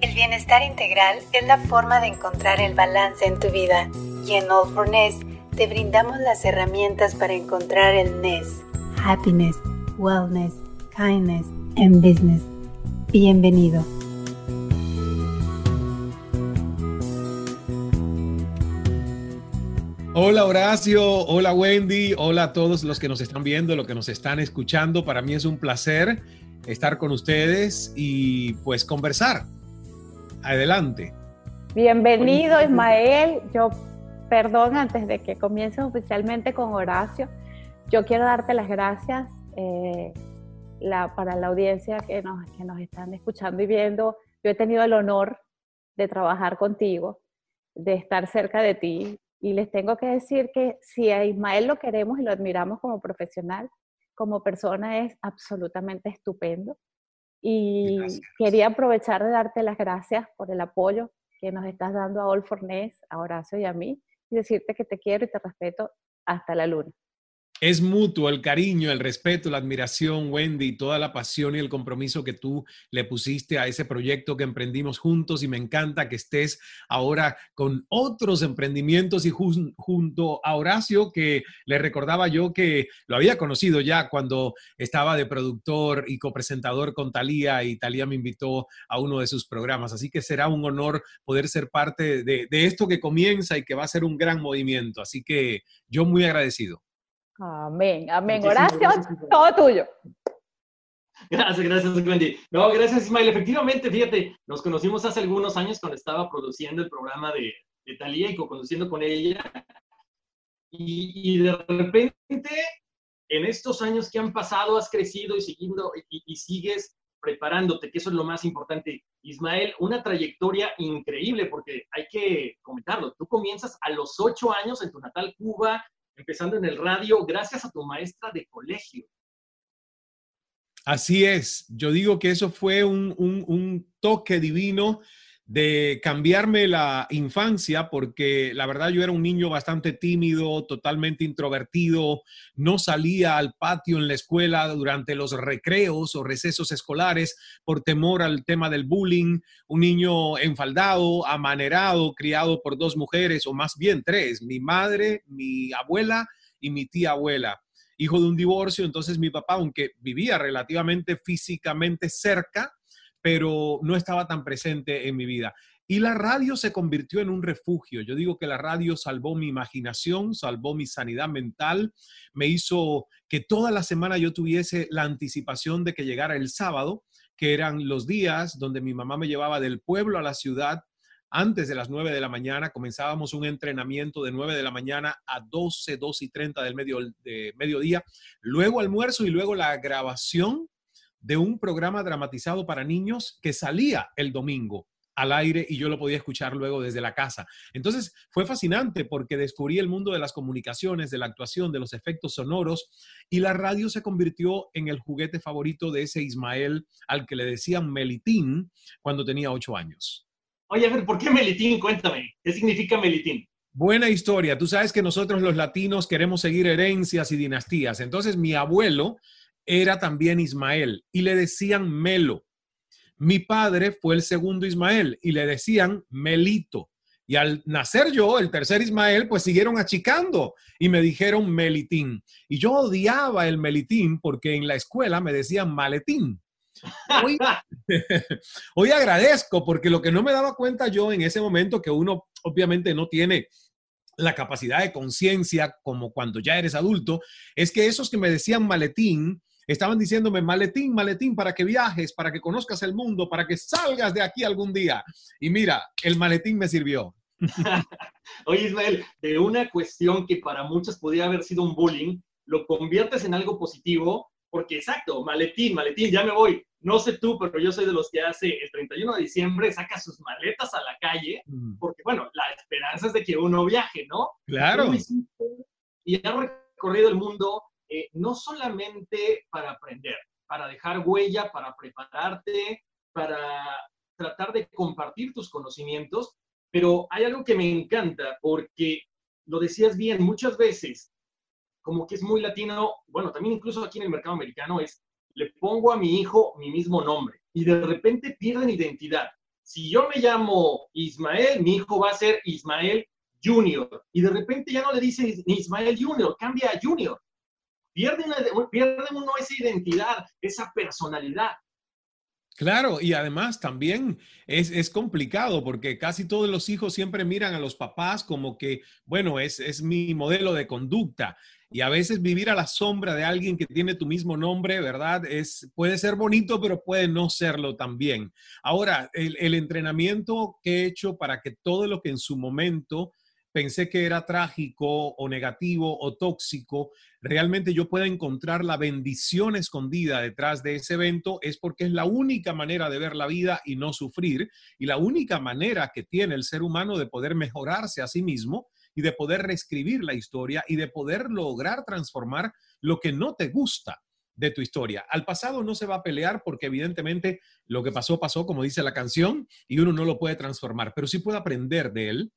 El bienestar integral es la forma de encontrar el balance en tu vida y en All for Ness te brindamos las herramientas para encontrar el Ness. Happiness, Wellness, Kindness and Business. Bienvenido. Hola Horacio, hola Wendy, hola a todos los que nos están viendo, los que nos están escuchando. Para mí es un placer estar con ustedes y pues conversar. Adelante. Bienvenido Ismael. Yo, perdón, antes de que comiences oficialmente con Horacio, yo quiero darte las gracias eh, la, para la audiencia que nos, que nos están escuchando y viendo. Yo he tenido el honor de trabajar contigo, de estar cerca de ti y les tengo que decir que si a Ismael lo queremos y lo admiramos como profesional, como persona es absolutamente estupendo. Y quería aprovechar de darte las gracias por el apoyo que nos estás dando a All for Ness, a Horacio y a mí, y decirte que te quiero y te respeto hasta la luna. Es mutuo el cariño, el respeto, la admiración, Wendy, toda la pasión y el compromiso que tú le pusiste a ese proyecto que emprendimos juntos y me encanta que estés ahora con otros emprendimientos y junto a Horacio, que le recordaba yo que lo había conocido ya cuando estaba de productor y copresentador con Talía y Talía me invitó a uno de sus programas. Así que será un honor poder ser parte de, de esto que comienza y que va a ser un gran movimiento. Así que yo muy agradecido. Amén, amén. Horacio, todo tuyo. Gracias, gracias, Wendy. No, gracias, Ismael. Efectivamente, fíjate, nos conocimos hace algunos años cuando estaba produciendo el programa de, de Talía y co-conduciendo con ella. Y, y, de repente, en estos años que han pasado, has crecido y, siguiendo, y, y sigues preparándote, que eso es lo más importante. Ismael, una trayectoria increíble, porque hay que comentarlo. Tú comienzas a los ocho años en tu natal Cuba, empezando en el radio, gracias a tu maestra de colegio. Así es, yo digo que eso fue un, un, toque divino de cambiarme la infancia, porque la verdad yo era un niño bastante tímido, totalmente introvertido, no salía al patio en la escuela durante los recreos o recesos escolares por temor al tema del bullying, un niño enfaldado, amanerado, criado por dos mujeres, o más bien tres, mi madre, mi abuela y mi tía abuela hijo de un divorcio, entonces mi papá, aunque vivía relativamente físicamente cerca, pero no estaba tan presente en mi vida. Y la radio se convirtió en un refugio. Yo digo que la radio salvó mi imaginación, salvó mi sanidad mental, me hizo que toda la semana yo tuviese la anticipación de que llegara el sábado, que eran los días donde mi mamá me llevaba del pueblo a la ciudad. Antes de las 9 de la mañana comenzábamos un entrenamiento de 9 de la mañana a 12, 2 y 30 del medio, de mediodía, luego almuerzo y luego la grabación de un programa dramatizado para niños que salía el domingo al aire y yo lo podía escuchar luego desde la casa. Entonces fue fascinante porque descubrí el mundo de las comunicaciones, de la actuación, de los efectos sonoros y la radio se convirtió en el juguete favorito de ese Ismael al que le decían Melitín cuando tenía ocho años. Oye, a ver, ¿por qué Melitín? Cuéntame, ¿qué significa Melitín? Buena historia. Tú sabes que nosotros los latinos queremos seguir herencias y dinastías. Entonces mi abuelo era también Ismael y le decían Melo. Mi padre fue el segundo Ismael y le decían Melito. Y al nacer yo, el tercer Ismael, pues siguieron achicando y me dijeron melitín. Y yo odiaba el melitín porque en la escuela me decían maletín. Hoy, hoy, agradezco porque lo que no me daba cuenta yo en ese momento que uno obviamente no tiene la capacidad de conciencia como cuando ya eres adulto, es que esos que me decían maletín, estaban diciéndome maletín, maletín, para que viajes, para que conozcas el mundo, para que salgas de aquí algún día. Y mira, el maletín me sirvió. Oye, Ismael, de una cuestión que para muchos podría haber sido un bullying, lo conviertes en algo positivo, porque exacto, maletín, maletín, ya me voy. No sé tú, pero yo soy de los que hace el 31 de diciembre saca sus maletas a la calle, mm. porque bueno, la esperanza es de que uno viaje, ¿no? Claro. Y ha recorrido el mundo eh, no solamente para aprender, para dejar huella, para prepararte, para tratar de compartir tus conocimientos, pero hay algo que me encanta porque lo decías bien, muchas veces, como que es muy latino, bueno, también incluso aquí en el mercado americano es, le pongo a mi hijo mi mismo nombre y de repente pierden identidad. Si yo me llamo Ismael, mi hijo va a ser Ismael Junior y de repente ya no le dicen Ismael Junior, cambia a Junior. Pierde, pierde uno esa identidad, esa personalidad. Claro, y además también es, es, complicado porque casi todos los hijos siempre miran a los papás como que, bueno, es, es mi modelo de conducta. Y a veces vivir a la sombra de alguien que tiene tu mismo nombre, ¿verdad? Es, puede ser bonito, pero puede no serlo también. Ahora, el entrenamiento que he hecho para que todo lo que en su momento pensé que era trágico o negativo o tóxico, realmente yo pueda encontrar la bendición escondida detrás de ese evento es porque es la única manera de ver la vida y no sufrir y la única manera que tiene el ser humano de poder mejorarse a sí mismo y de poder reescribir la historia y de poder lograr transformar lo que no te gusta de tu historia. Al pasado no se va a pelear porque evidentemente lo que pasó pasó, como dice la canción, y uno no lo puede transformar, pero sí puede aprender de él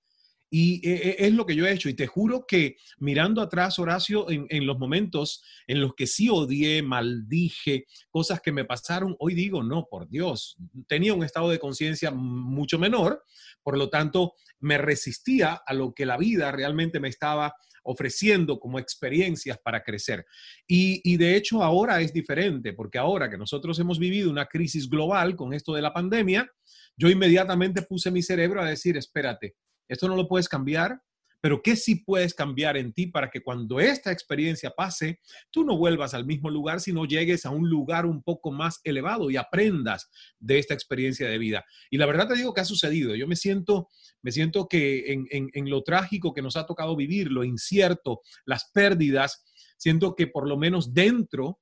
y eh, eh, es lo que yo he hecho. Y te juro que mirando atrás, Horacio, en, los momentos en los que sí odié, maldije, cosas que me pasaron, hoy digo, no, por Dios, tenía un estado de conciencia mucho menor, por lo tanto, me resistía a lo que la vida realmente me estaba ofreciendo como experiencias para crecer. Y, y, de hecho ahora es diferente, porque ahora que nosotros hemos vivido una crisis global con esto de la pandemia, yo inmediatamente puse mi cerebro a decir, espérate, esto no lo puedes cambiar, pero ¿qué sí puedes cambiar en ti para que cuando esta experiencia pase, tú no vuelvas al mismo lugar, sino llegues a un lugar un poco más elevado y aprendas de esta experiencia de vida? Y la verdad te digo que ha sucedido. Yo me siento, me siento que en, en lo trágico que nos ha tocado vivir, lo incierto, las pérdidas, siento que por lo menos dentro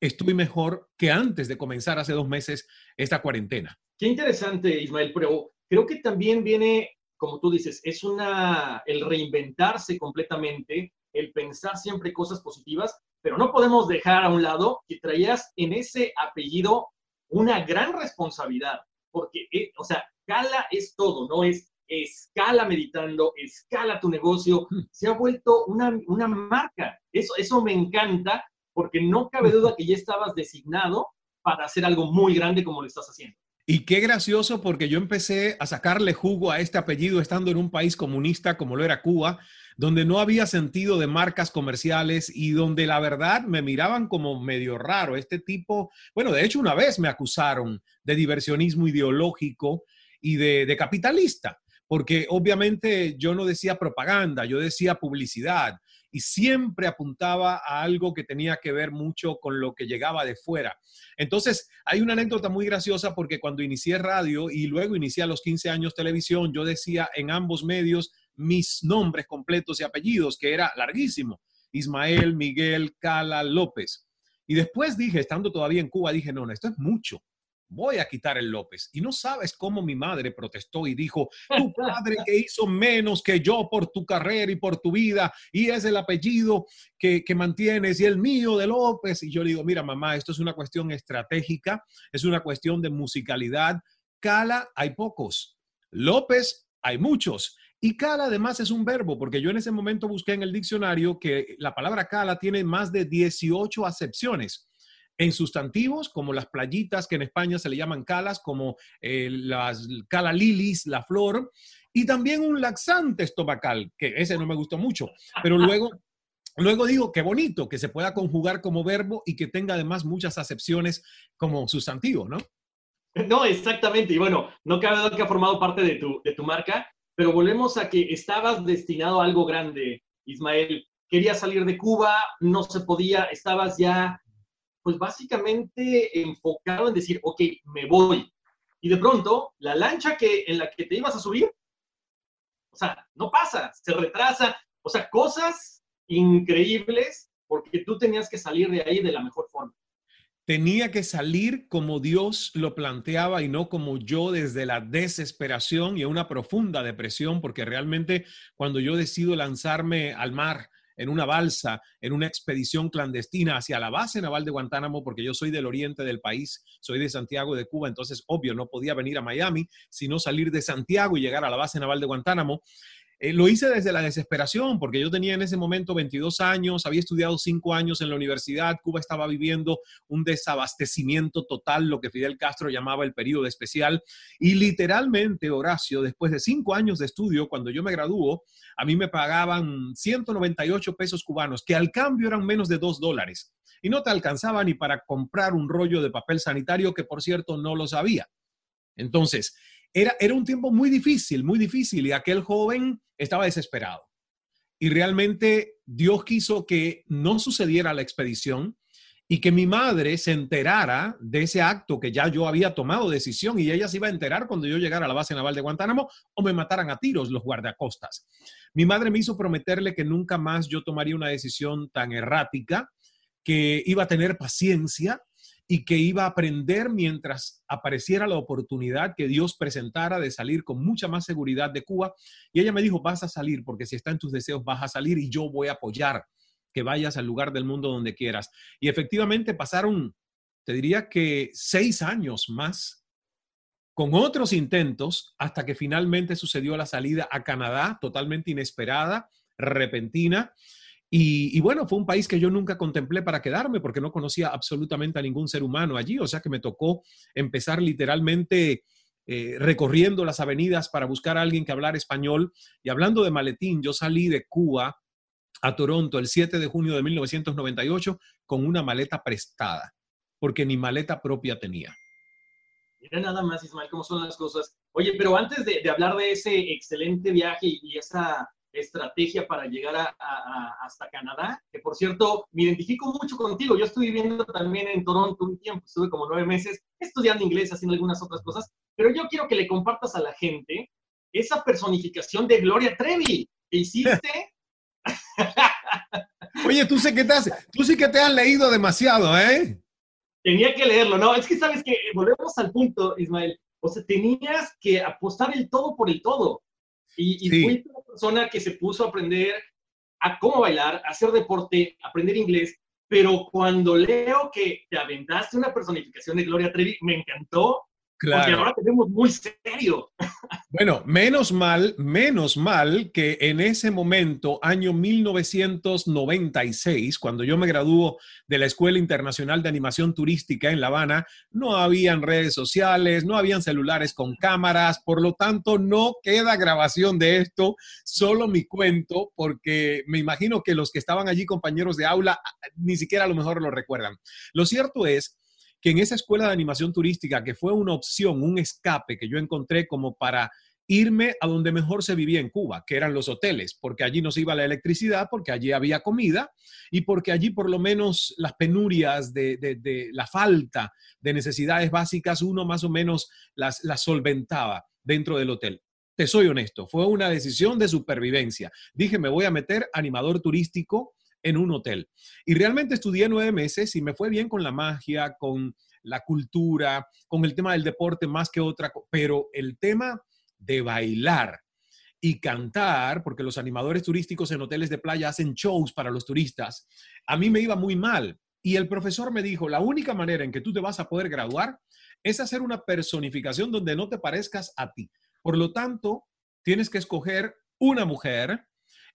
estoy mejor que antes de comenzar hace dos meses esta cuarentena. Qué interesante, Ismael, pero creo que también viene como tú dices, es una, el reinventarse completamente, el pensar siempre cosas positivas, pero no podemos dejar a un lado que traías en ese apellido una gran responsabilidad, porque, eh, o sea, Cala es todo, ¿no? Es escala meditando, escala tu negocio, hmm. se ha vuelto una, una marca. Eso, eso me encanta, porque no cabe duda que ya estabas designado para hacer algo muy grande como lo estás haciendo. Y qué gracioso porque yo empecé a sacarle jugo a este apellido estando en un país comunista como lo era Cuba, donde no había sentido de marcas comerciales y donde la verdad me miraban como medio raro. Este tipo, bueno, de hecho una vez me acusaron de diversionismo ideológico y de, de capitalista, porque obviamente yo no decía propaganda, yo decía publicidad y siempre apuntaba a algo que tenía que ver mucho con lo que llegaba de fuera. Entonces, hay una anécdota muy graciosa porque cuando inicié radio y luego inicié a los 15 años televisión, yo decía en ambos medios mis nombres completos y apellidos, que era larguísimo. Ismael, Miguel, Cala, López. Y después dije, estando todavía en Cuba, dije, no, no, esto es mucho voy a quitar el López. Y no sabes cómo mi madre protestó y dijo, tu padre que hizo menos que yo por tu carrera y por tu vida, y es el apellido que, que mantienes y el mío de López. Y yo le digo, mira mamá, esto es una cuestión estratégica, es una cuestión de musicalidad. Cala, hay pocos. López, hay muchos. Y cala además es un verbo, porque yo en ese momento busqué en el diccionario que la palabra cala tiene más de 18 acepciones. En sustantivos, como las playitas que en España se le llaman calas, como eh, las cala lilis, la flor, y también un laxante estomacal, que ese no me gustó mucho, pero luego... Luego digo, qué bonito que se pueda conjugar como verbo y que tenga además muchas acepciones como sustantivo, ¿no? No, exactamente. Y bueno, no cabe duda que ha formado parte de tu, de tu marca, pero volvemos a que estabas destinado a algo grande, Ismael. Querías salir de Cuba, no se podía, estabas ya pues básicamente enfocado en decir, ok, me voy. Y de pronto, la lancha que, en la que te ibas a subir, o sea, no pasa, se retrasa, o sea, cosas increíbles porque tú tenías que salir de ahí de la mejor forma. Tenía que salir como Dios lo planteaba y no como yo desde la desesperación y una profunda depresión, porque realmente cuando yo decido lanzarme al mar, en una balsa, en una expedición clandestina hacia la base naval de Guantánamo, porque yo soy del oriente del país, soy de Santiago de Cuba, entonces obvio no podía venir a Miami, sino salir de Santiago y llegar a la base naval de Guantánamo. Eh, lo hice desde la desesperación, porque yo tenía en ese momento 22 años, había estudiado 5 años en la universidad, Cuba estaba viviendo un desabastecimiento total, lo que Fidel Castro llamaba el periodo especial, y literalmente, Horacio, después de 5 años de estudio, cuando yo me graduó, a mí me pagaban 198 pesos cubanos, que al cambio eran menos de 2 dólares, y no te alcanzaba ni para comprar un rollo de papel sanitario, que por cierto no lo sabía. Entonces, era, un tiempo muy difícil, muy difícil, y aquel joven estaba desesperado. Y realmente Dios quiso que no sucediera la expedición y que mi madre se enterara de ese acto que ya yo había tomado decisión y ella se iba a enterar cuando yo llegara a la base naval de Guantánamo o me mataran a tiros los guardacostas. Mi madre me hizo prometerle que nunca más yo tomaría una decisión tan errática, que iba a tener paciencia y que iba a aprender mientras apareciera la oportunidad que Dios presentara de salir con mucha más seguridad de Cuba. Y ella me dijo, vas a salir, porque si está en tus deseos, vas a salir y yo voy a apoyar que vayas al lugar del mundo donde quieras. Y efectivamente pasaron, te diría que seis años más con otros intentos hasta que finalmente sucedió la salida a Canadá, totalmente inesperada, repentina. Y, bueno, fue un país que yo nunca contemplé para quedarme porque no conocía absolutamente a ningún ser humano allí, o sea que me tocó empezar literalmente eh, recorriendo las avenidas para buscar a alguien que hablara español. Y hablando de maletín, yo salí de Cuba a Toronto el 7 de junio de 1998 con una maleta prestada, porque ni maleta propia tenía. Mira nada más, Ismael, cómo son las cosas. Oye, pero antes de, de hablar de ese excelente viaje y esa estrategia para llegar a, hasta Canadá, que por cierto, me identifico mucho contigo. Yo estuve viviendo también en Toronto un tiempo, estuve como nueve meses estudiando inglés, haciendo algunas otras cosas, pero yo quiero que le compartas a la gente esa personificación de Gloria Trevi que hiciste. Oye, tú sé que te has, tú sí que te has leído demasiado, ¿eh? Tenía que leerlo, ¿no? Es que sabes que volvemos al punto, Ismael. O sea, tenías que apostar el todo por el todo. Y, y fuiste una persona que se puso a aprender a cómo bailar, a hacer deporte, aprender inglés, pero cuando leo que te aventaste una personificación de Gloria Trevi, me encantó Claro. Porque ahora tenemos muy serio. Bueno, menos mal, menos mal que en ese momento, año 1996, cuando yo me graduó de la Escuela Internacional de Animación Turística en La Habana, no habían redes sociales, no habían celulares con cámaras, por lo tanto no queda grabación de esto, solo mi cuento, porque me imagino que los que estaban allí compañeros de aula ni siquiera a lo mejor lo recuerdan. Lo cierto es que en esa escuela de animación turística, que fue una opción, un escape que yo encontré como para irme a donde mejor se vivía en Cuba, que eran los hoteles, porque allí nos iba la electricidad, porque allí había comida y porque allí por lo menos las penurias de, la falta de necesidades básicas uno más o menos las, las solventaba dentro del hotel. Te soy honesto, fue una decisión de supervivencia. Dije, me voy a meter animador turístico en un hotel. Y realmente estudié nueve meses y me fue bien con la magia, con la cultura, con el tema del deporte más que otra, pero el tema de bailar y cantar, porque los animadores turísticos en hoteles de playa hacen shows para los turistas, a mí me iba muy mal. Y el profesor me dijo, la única manera en que tú te vas a poder graduar es hacer una personificación donde no te parezcas a ti. Por lo tanto, tienes que escoger una mujer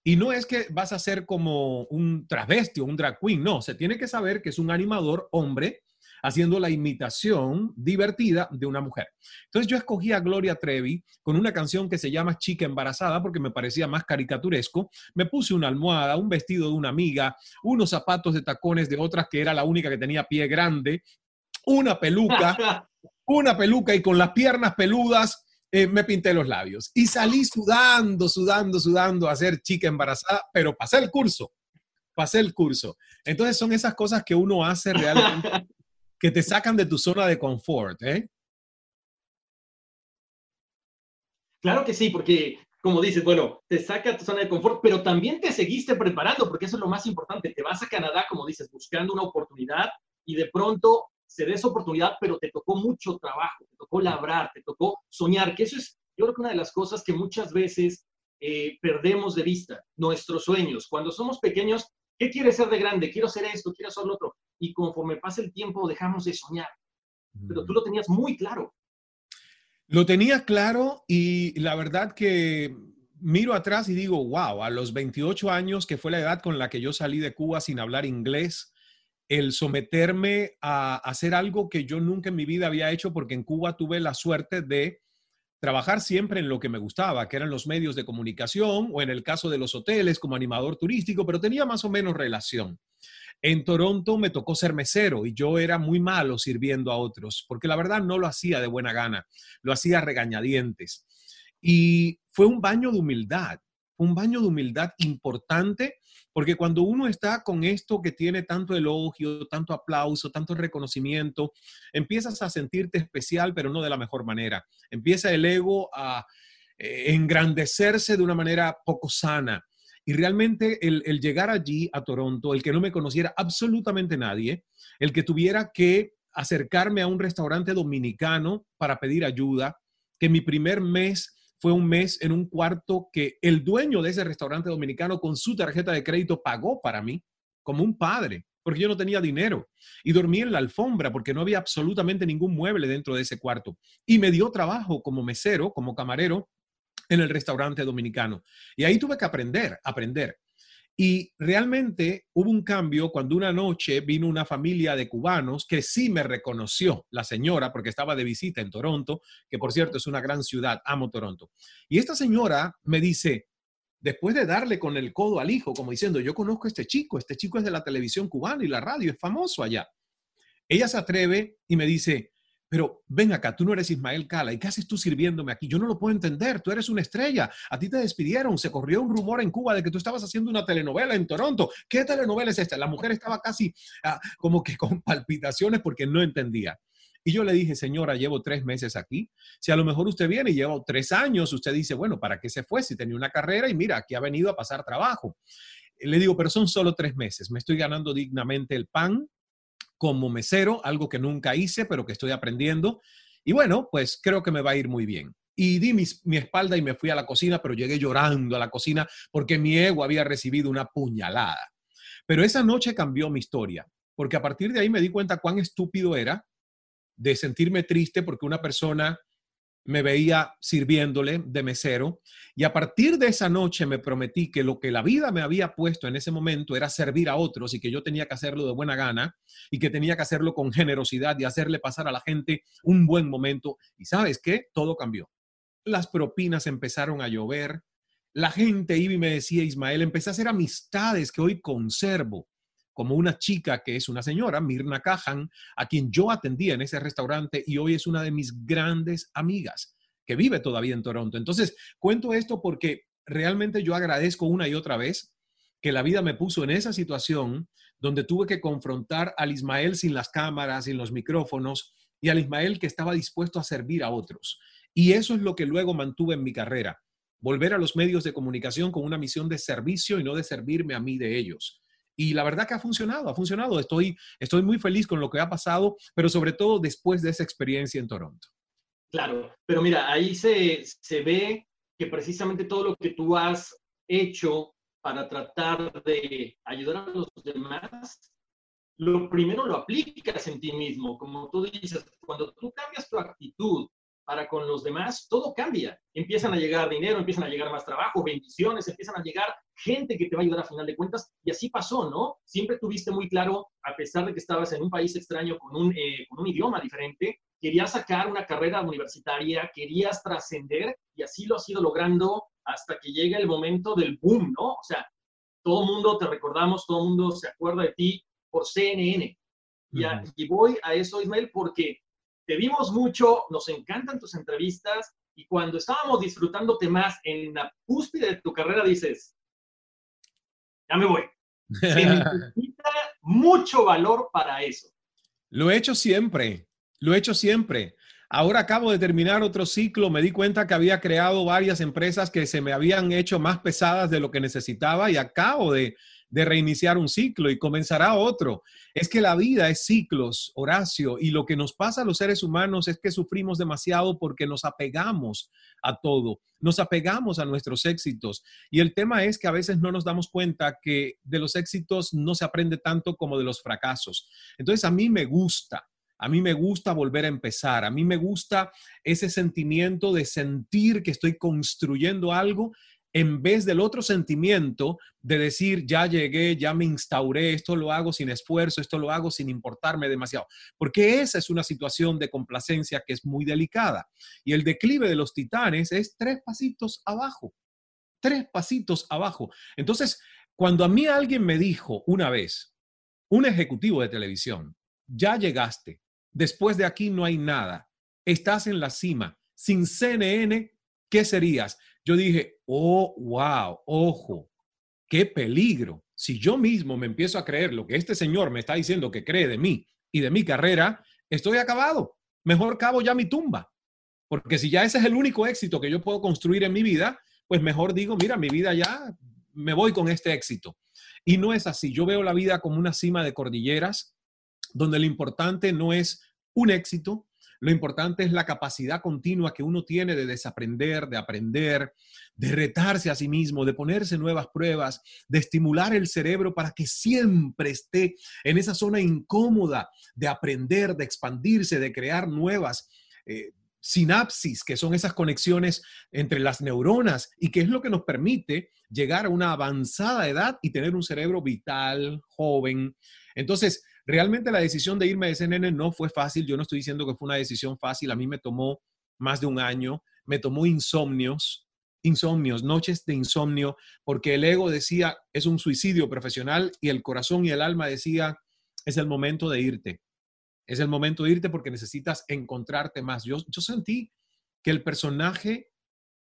y no es que vas a ser como un travesti o un drag queen, no, se tiene que saber que es un animador hombre haciendo la imitación divertida de una mujer. Entonces yo escogí a Gloria Trevi con una canción que se llama Chica embarazada porque me parecía más caricaturesco. Me puse una almohada, un vestido de una amiga, unos zapatos de tacones de otras que era la única que tenía pie grande, una peluca, una peluca y con las piernas peludas eh, me pinté los labios y salí sudando, sudando, sudando a hacer chica embarazada, pero pasé el curso, pasé el curso. Entonces son esas cosas que uno hace realmente que te sacan de tu zona de confort, ¿eh? Claro que sí, porque como dices, bueno, te saca de tu zona de confort, pero también te seguiste preparando, porque eso es lo más importante. Te vas a Canadá, como dices, buscando una oportunidad y de pronto se dé esa oportunidad, pero te tocó mucho trabajo, te tocó labrar, te tocó soñar, que eso es, yo creo que una de las cosas que muchas veces eh, perdemos de vista, nuestros sueños. Cuando somos pequeños, ¿qué quieres ser de grande? Quiero ser esto, quiero ser lo otro. Y conforme pasa el tiempo, dejamos de soñar. Pero tú lo tenías muy claro. Lo tenía claro y la verdad que miro atrás y digo, wow, a los 28 años, que fue la edad con la que yo salí de Cuba sin hablar inglés, el someterme a hacer algo que yo nunca en mi vida había hecho porque en Cuba tuve la suerte de trabajar siempre en lo que me gustaba, que eran los medios de comunicación o en el caso de los hoteles como animador turístico, pero tenía más o menos relación. En Toronto me tocó ser mesero y yo era muy malo sirviendo a otros, porque la verdad no lo hacía de buena gana, lo hacía regañadientes. Y fue un baño de humildad, un baño de humildad importante porque cuando uno está con esto que tiene tanto elogio, tanto aplauso, tanto reconocimiento, empiezas a sentirte especial, pero no de la mejor manera. Empieza el ego a eh, engrandecerse de una manera poco sana. Y realmente el, el, llegar allí a Toronto, el que no me conociera absolutamente nadie, el que tuviera que acercarme a un restaurante dominicano para pedir ayuda, que mi primer mes fue un mes en un cuarto que el dueño de ese restaurante dominicano con su tarjeta de crédito pagó para mí como un padre, porque yo no tenía dinero. Y dormí en la alfombra porque no había absolutamente ningún mueble dentro de ese cuarto. Y me dio trabajo como mesero, como camarero en el restaurante dominicano. Y ahí tuve que aprender, aprender. Y realmente hubo un cambio cuando una noche vino una familia de cubanos que sí me reconoció, la señora, porque estaba de visita en Toronto, que por cierto es una gran ciudad, amo Toronto. Y esta señora me dice, después de darle con el codo al hijo, como diciendo, yo conozco a este chico, este chico es de la televisión cubana y la radio, es famoso allá. Ella se atreve y me dice, pero ven acá, tú no eres Ismael Cala, ¿y qué haces tú sirviéndome aquí? Yo no lo puedo entender, tú eres una estrella, a ti te despidieron, se corrió un rumor en Cuba de que tú estabas haciendo una telenovela en Toronto. ¿Qué telenovela es esta? La mujer estaba casi ah, como que con palpitaciones porque no entendía. Y yo le dije, señora, llevo tres meses aquí. Si a lo mejor usted viene y lleva tres años, usted dice, bueno, ¿para qué se fue? Si tenía una carrera y mira, aquí ha venido a pasar trabajo. Le digo, pero son solo tres meses. Me estoy ganando dignamente el pan, como mesero, algo que nunca hice, pero que estoy aprendiendo. Y bueno, pues creo que me va a ir muy bien. Y di mi, espalda y me fui a la cocina, pero llegué llorando a la cocina porque mi ego había recibido una puñalada. Pero esa noche cambió mi historia, porque a partir de ahí me di cuenta cuán estúpido era de sentirme triste porque una persona me veía sirviéndole de mesero y a partir de esa noche me prometí que lo que la vida me había puesto en ese momento era servir a otros y que yo tenía que hacerlo de buena gana y que tenía que hacerlo con generosidad y hacerle pasar a la gente un buen momento. Y sabes qué? Todo cambió. Las propinas empezaron a llover. La gente iba y me decía, Ismael, empecé a hacer amistades que hoy conservo como una chica que es una señora, Mirna Cajan, a quien yo atendía en ese restaurante y hoy es una de mis grandes amigas que vive todavía en Toronto. Entonces, cuento esto porque realmente yo agradezco una y otra vez que la vida me puso en esa situación donde tuve que confrontar al Ismael sin las cámaras, sin los micrófonos y al Ismael que estaba dispuesto a servir a otros. Y eso es lo que luego mantuve en mi carrera, volver a los medios de comunicación con una misión de servicio y no de servirme a mí de ellos. Y la verdad que ha funcionado, ha funcionado. Estoy, estoy muy feliz con lo que ha pasado, pero sobre todo después de esa experiencia en Toronto. Claro, pero mira, ahí se, se ve que precisamente todo lo que tú has hecho para tratar de ayudar a los demás, lo primero lo aplicas en ti mismo. Como tú dices, cuando tú cambias tu actitud para con los demás, todo cambia. Empiezan a llegar dinero, empiezan a llegar más trabajo, bendiciones, empiezan a llegar gente que te va a ayudar a final de cuentas. Y así pasó, ¿no? Siempre tuviste muy claro, a pesar de que estabas en un país extraño con un, eh, con un idioma diferente, querías sacar una carrera universitaria, querías trascender y así lo has ido logrando hasta que llega el momento del boom, ¿no? O sea, todo el mundo te recordamos, todo el mundo se acuerda de ti por CNN. y, y voy a eso, Ismael, porque te vimos mucho, nos encantan tus entrevistas y cuando estábamos disfrutándote más en la cúspide de tu carrera dices, ya me voy. Se necesita mucho valor para eso. Lo he hecho siempre, lo he hecho siempre. Ahora acabo de terminar otro ciclo, me di cuenta que había creado varias empresas que se me habían hecho más pesadas de lo que necesitaba y acabo de, de reiniciar un ciclo y comenzará otro. Es que la vida es ciclos, Horacio, y lo que nos pasa a los seres humanos es que sufrimos demasiado porque nos apegamos a todo, nos apegamos a nuestros éxitos. Y el tema es que a veces no nos damos cuenta que de los éxitos no se aprende tanto como de los fracasos. Entonces a mí me gusta. A mí me gusta volver a empezar, a mí me gusta ese sentimiento de sentir que estoy construyendo algo en vez del otro sentimiento de decir, ya llegué, ya me instauré, esto lo hago sin esfuerzo, esto lo hago sin importarme demasiado. Porque esa es una situación de complacencia que es muy delicada. Y el declive de los titanes es tres pasitos abajo, tres pasitos abajo. Entonces, cuando a mí alguien me dijo una vez, un ejecutivo de televisión, ya llegaste, después de aquí no hay nada, estás en la cima, sin CNN, ¿qué serías? Yo dije, oh, wow, ojo, qué peligro. Si yo mismo me empiezo a creer lo que este señor me está diciendo que cree de mí y de mi carrera, estoy acabado. Mejor cabo ya mi tumba. Porque si ya ese es el único éxito que yo puedo construir en mi vida, pues mejor digo, mira, mi vida ya me voy con este éxito. Y no es así. Yo veo la vida como una cima de cordilleras, donde lo importante no es un éxito, lo importante es la capacidad continua que uno tiene de desaprender, de aprender, de retarse a sí mismo, de ponerse nuevas pruebas, de estimular el cerebro para que siempre esté en esa zona incómoda de aprender, de expandirse, de crear nuevas. Eh, sinapsis, que son esas conexiones entre las neuronas y que es lo que nos permite llegar a una avanzada edad y tener un cerebro vital, joven. Entonces, Realmente la decisión de irme de CNN no fue fácil. Yo no estoy diciendo que fue una decisión fácil. A mí me tomó más de un año. Me tomó insomnios, insomnios, noches de insomnio, porque el ego decía, es un suicidio profesional y el corazón y el alma decía, es el momento de irte. Es el momento de irte porque necesitas encontrarte más. Yo, yo sentí que el personaje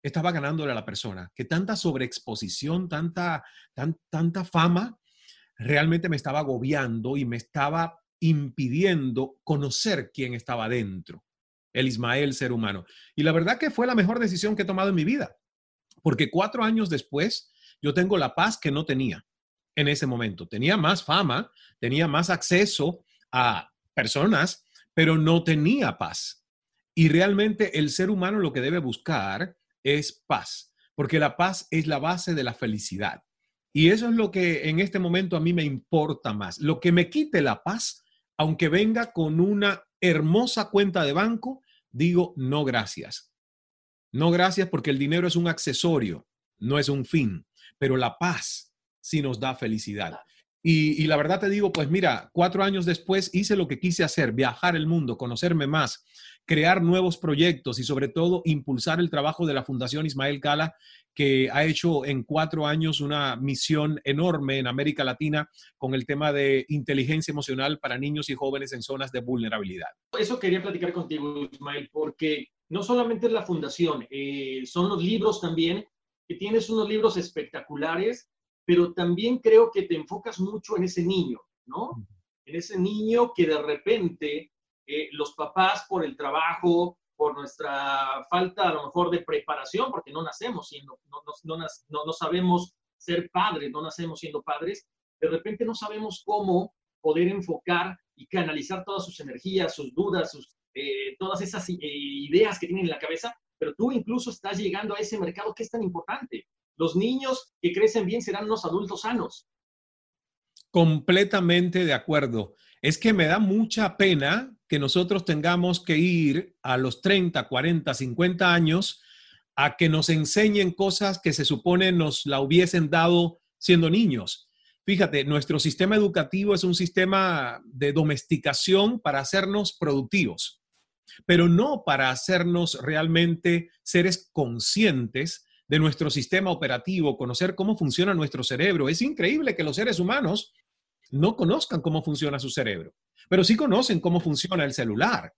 estaba ganándole a la persona, que tanta sobreexposición, tanta, tan, tanta fama realmente me estaba agobiando y me estaba impidiendo conocer quién estaba dentro, el Ismael ser humano. Y la verdad que fue la mejor decisión que he tomado en mi vida, porque cuatro años después yo tengo la paz que no tenía en ese momento. Tenía más fama, tenía más acceso a personas, pero no tenía paz. Y realmente el ser humano lo que debe buscar es paz, porque la paz es la base de la felicidad. Y eso es lo que en este momento a mí me importa más. Lo que me quite la paz, aunque venga con una hermosa cuenta de banco, digo no gracias. No gracias porque el dinero es un accesorio, no es un fin, pero la paz sí nos da felicidad. Y, la verdad te digo, pues mira, cuatro años después hice lo que quise hacer, viajar el mundo, conocerme más, crear nuevos proyectos y sobre todo impulsar el trabajo de la Fundación Ismael Cala, que ha hecho en cuatro años una misión enorme en América Latina con el tema de inteligencia emocional para niños y jóvenes en zonas de vulnerabilidad. Eso quería platicar contigo, Ismael, porque no solamente es la fundación, eh, son los libros también, que tienes unos libros espectaculares, pero también creo que te enfocas mucho en ese niño, ¿no? En ese niño que de repente eh, los papás por el trabajo, por nuestra falta a lo mejor de preparación, porque no nacemos siendo, no, no, no, no sabemos ser padres, no nacemos siendo padres, de repente no sabemos cómo poder enfocar y canalizar todas sus energías, sus dudas, sus, eh, todas esas eh, ideas que tienen en la cabeza, pero tú incluso estás llegando a ese mercado que es tan importante. Los niños que crecen bien serán los adultos sanos. Completamente de acuerdo. Es que me da mucha pena que nosotros tengamos que ir a los 30, 40, 50 años a que nos enseñen cosas que se supone nos la hubiesen dado siendo niños. Fíjate, nuestro sistema educativo es un sistema de domesticación para hacernos productivos, pero no para hacernos realmente seres conscientes de nuestro sistema operativo, conocer cómo funciona nuestro cerebro. Es increíble que los seres humanos no conozcan cómo funciona su cerebro, pero sí conocen cómo funciona el celular.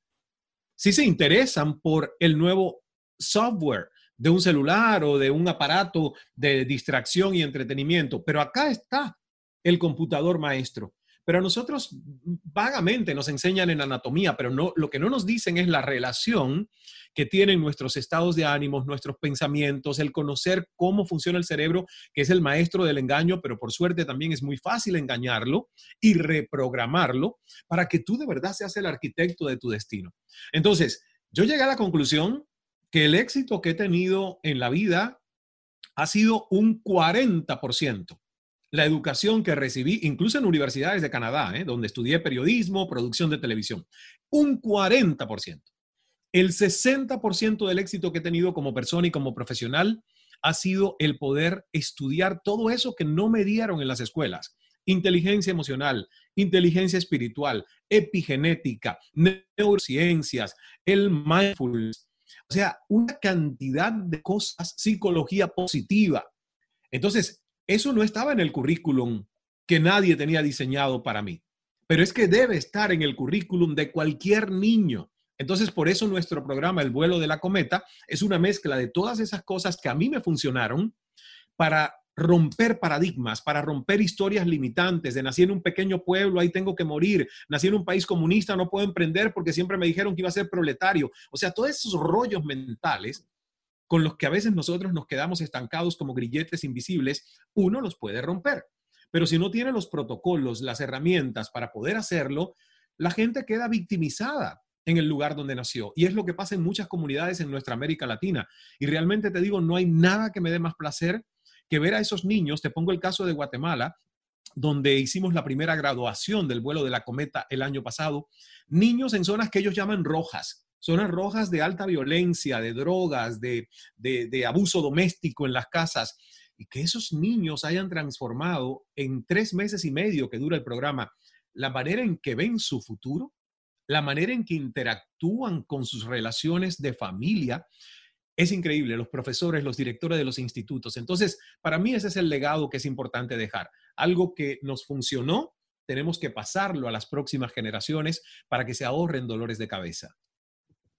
Sí se interesan por el nuevo software de un celular o de un aparato de distracción y entretenimiento, pero acá está el computador maestro. Pero a nosotros vagamente nos enseñan en anatomía, pero no, lo que no nos dicen es la relación que tienen nuestros estados de ánimos, nuestros pensamientos, el conocer cómo funciona el cerebro, que es el maestro del engaño, pero por suerte también es muy fácil engañarlo y reprogramarlo para que tú de verdad seas el arquitecto de tu destino. Entonces, yo llegué a la conclusión que el éxito que he tenido en la vida ha sido un 40% la educación que recibí, incluso en universidades de Canadá, ¿eh? donde estudié periodismo, producción de televisión. Un 40%. El 60% del éxito que he tenido como persona y como profesional ha sido el poder estudiar todo eso que no me dieron en las escuelas. Inteligencia emocional, inteligencia espiritual, epigenética, neurociencias, el mindfulness. O sea, una cantidad de cosas, psicología positiva. Entonces, eso no estaba en el currículum que nadie tenía diseñado para mí, pero es que debe estar en el currículum de cualquier niño. Entonces, por eso nuestro programa, El vuelo de la cometa, es una mezcla de todas esas cosas que a mí me funcionaron para romper paradigmas, para romper historias limitantes de nací en un pequeño pueblo, ahí tengo que morir, nací en un país comunista, no puedo emprender porque siempre me dijeron que iba a ser proletario. O sea, todos esos rollos mentales con los que a veces nosotros nos quedamos estancados como grilletes invisibles, uno los puede romper. Pero si no tiene los protocolos, las herramientas para poder hacerlo, la gente queda victimizada en el lugar donde nació. Y es lo que pasa en muchas comunidades en nuestra América Latina. Y realmente te digo, no hay nada que me dé más placer que ver a esos niños. Te pongo el caso de Guatemala, donde hicimos la primera graduación del vuelo de la cometa el año pasado. Niños en zonas que ellos llaman rojas, zonas rojas de alta violencia, de drogas, de, abuso doméstico en las casas, y que esos niños hayan transformado en tres meses y medio que dura el programa la manera en que ven su futuro, la manera en que interactúan con sus relaciones de familia, es increíble, los profesores, los directores de los institutos. Entonces, para mí ese es el legado que es importante dejar. Algo que nos funcionó, tenemos que pasarlo a las próximas generaciones para que se ahorren dolores de cabeza.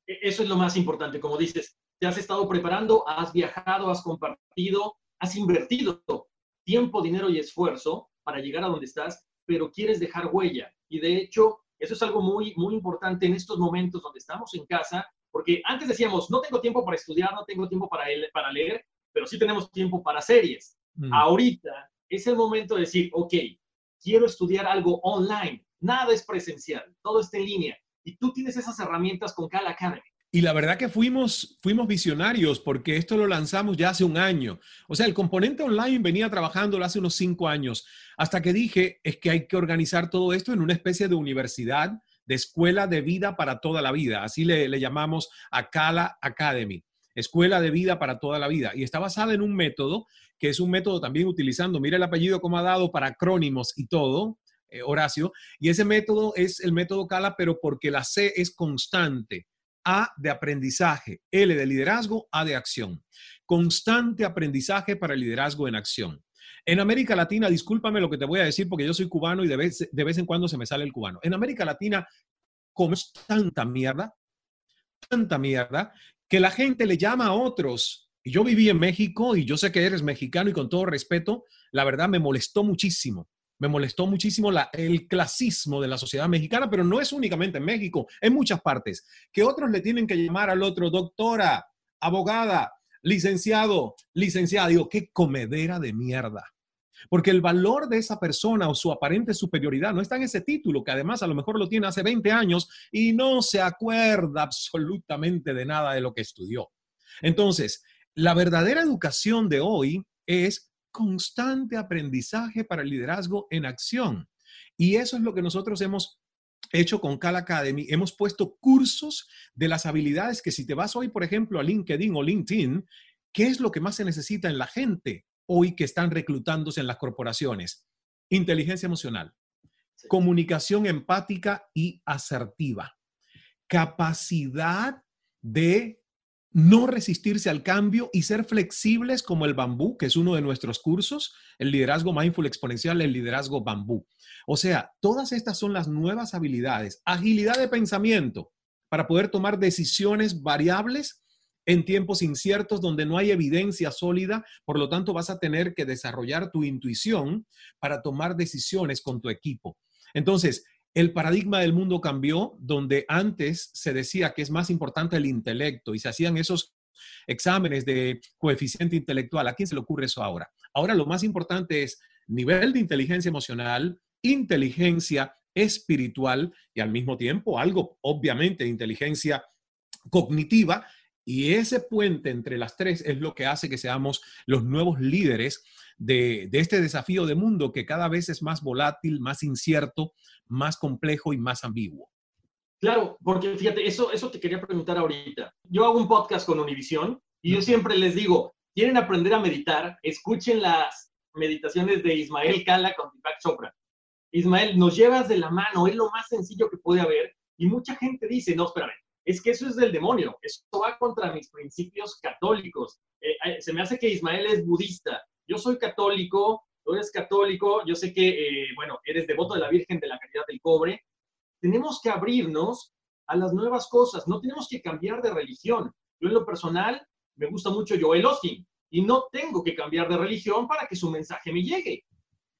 E-, eso es lo más importante, como dices, te has estado preparando, has viajado, has compartido, has invertido tiempo, dinero y esfuerzo para llegar a donde estás, pero quieres dejar huella. Y de hecho, eso es algo muy, muy importante en estos momentos donde estamos en casa, porque antes decíamos, no tengo tiempo para estudiar, no tengo tiempo para, para leer, pero sí tenemos tiempo para series. Mm. Ahorita es el momento de decir, ok, quiero estudiar algo online, nada es presencial, todo está en línea y tú tienes esas herramientas con Cal Academy. Y la verdad que fuimos, fuimos visionarios porque esto lo lanzamos ya hace un año. O sea, el componente online venía trabajando hace unos cinco años, hasta que dije, es que hay que organizar todo esto en una especie de universidad, de escuela de vida para toda la vida. Así le, le llamamos a Cala Academy, escuela de vida para toda la vida. Y está basada en un método que es un método también utilizando, mira el apellido como ha dado para acrónimos y todo, eh, Horacio, y ese método es el método Cala, pero porque la C es constante. A de aprendizaje, L de liderazgo, A de acción. Constante aprendizaje para el liderazgo en acción. En América Latina, discúlpame lo que te voy a decir porque yo soy cubano y de vez, de vez en cuando se me sale el cubano. En América Latina, como es tanta mierda, tanta mierda, que la gente le llama a otros. Yo viví en México y yo sé que eres mexicano y con todo respeto, la verdad me molestó muchísimo me molestó muchísimo el clasismo de la sociedad mexicana, pero no es únicamente en México, en muchas partes, que otros le tienen que llamar al otro doctora, abogada, licenciado, licenciada. Digo, qué comedera de mierda. Porque el valor de esa persona o su aparente superioridad no está en ese título, que además a lo mejor lo tiene hace 20 años y no se acuerda absolutamente de nada de lo que estudió. Entonces, la verdadera educación de hoy es constante aprendizaje para el liderazgo en acción. Y eso es lo que nosotros hemos hecho con Cal Academy, hemos puesto cursos de las habilidades que si te vas hoy, por ejemplo, a LinkedIn o LinkedIn, ¿qué es lo que más se necesita en la gente hoy que están reclutándose en las corporaciones? Inteligencia emocional, comunicación empática y asertiva, capacidad de no resistirse al cambio y ser flexibles como el bambú, que es uno de nuestros cursos, el liderazgo mindful exponencial, el liderazgo bambú. O sea, todas estas son las nuevas habilidades. Agilidad de pensamiento para poder tomar decisiones variables en tiempos inciertos donde no hay evidencia sólida, por lo tanto vas a tener que desarrollar tu intuición para tomar decisiones con tu equipo. Entonces, el paradigma del mundo cambió, donde antes se decía que es más importante el intelecto y se hacían esos exámenes de coeficiente intelectual. ¿A quién se le ocurre eso ahora? Ahora lo más importante es nivel de inteligencia emocional, inteligencia espiritual y al mismo tiempo algo, obviamente, inteligencia cognitiva y ese puente entre las tres es lo que hace que seamos los nuevos líderes de, este desafío de mundo que cada vez es más volátil, más incierto, más complejo y más ambiguo. Claro, porque fíjate, eso, eso te quería preguntar ahorita. Yo hago un podcast con Univisión y yo siempre les digo, quieren aprender a meditar, escuchen las meditaciones de Ismael Cala con Deepak Chopra. Ismael, nos llevas de la mano, es lo más sencillo que puede haber. Y mucha gente dice, no, espérame, es que eso es del demonio, eso va contra mis principios católicos. Eh, eh, se me hace que Ismael es budista, yo soy católico, tú eres católico, yo sé que, eh, bueno, eres devoto de la Virgen de la Caridad del Cobre. Tenemos que abrirnos a las nuevas cosas, no tenemos que cambiar de religión. Yo en lo personal me gusta mucho Joel Osteen y no tengo que cambiar de religión para que su mensaje me llegue.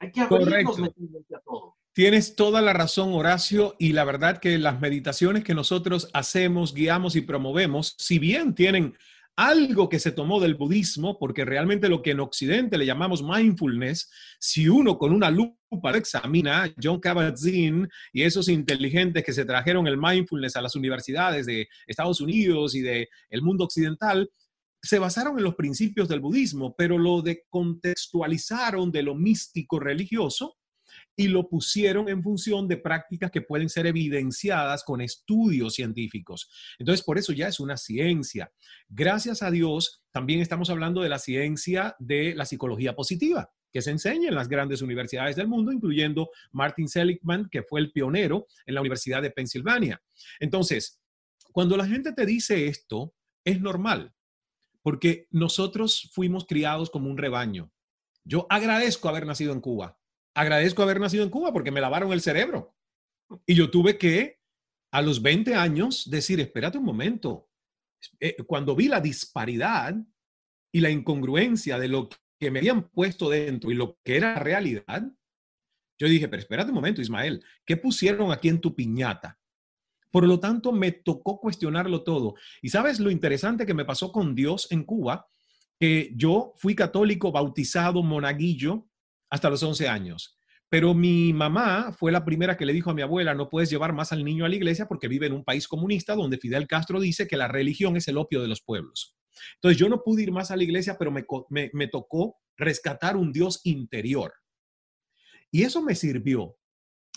Hay que abrirnos a todo. Tienes toda la razón, Horacio, y la verdad que las meditaciones que nosotros hacemos, guiamos y promovemos, si bien tienen algo que se tomó del budismo, porque realmente lo que en Occidente le llamamos mindfulness, si uno con una lupa lo examina, John Kabat-Zinn y esos inteligentes que se trajeron el mindfulness a las universidades de Estados Unidos y del el mundo occidental, se basaron en los principios del budismo, pero lo de contextualizaron de lo místico religioso y lo pusieron en función de prácticas que pueden ser evidenciadas con estudios científicos. Entonces, por eso ya es una ciencia. Gracias a Dios, también estamos hablando de la ciencia de la psicología positiva que se enseña en las grandes universidades del mundo, incluyendo Martin Seligman, que fue el pionero en la Universidad de Pensilvania. Entonces, cuando la gente te dice esto, es normal, porque nosotros fuimos criados como un rebaño. Yo agradezco haber nacido en Cuba agradezco haber nacido en Cuba porque me lavaron el cerebro. Y yo tuve que, a los 20 años, decir, espérate un momento. Eh, cuando vi la disparidad y la incongruencia de lo que me habían puesto dentro y lo que era realidad, yo dije, pero espérate un momento, Ismael, ¿qué pusieron aquí en tu piñata? Por lo tanto, me tocó cuestionarlo todo. Y sabes lo interesante que me pasó con Dios en Cuba, que yo fui católico, bautizado, monaguillo, hasta los 11 años. Pero mi mamá fue la primera que le dijo a mi abuela, no puedes llevar más al niño a la iglesia porque vive en un país comunista donde Fidel Castro dice que la religión es el opio de los pueblos. Entonces yo no pude ir más a la iglesia, pero me, me tocó rescatar un Dios interior. Y eso me sirvió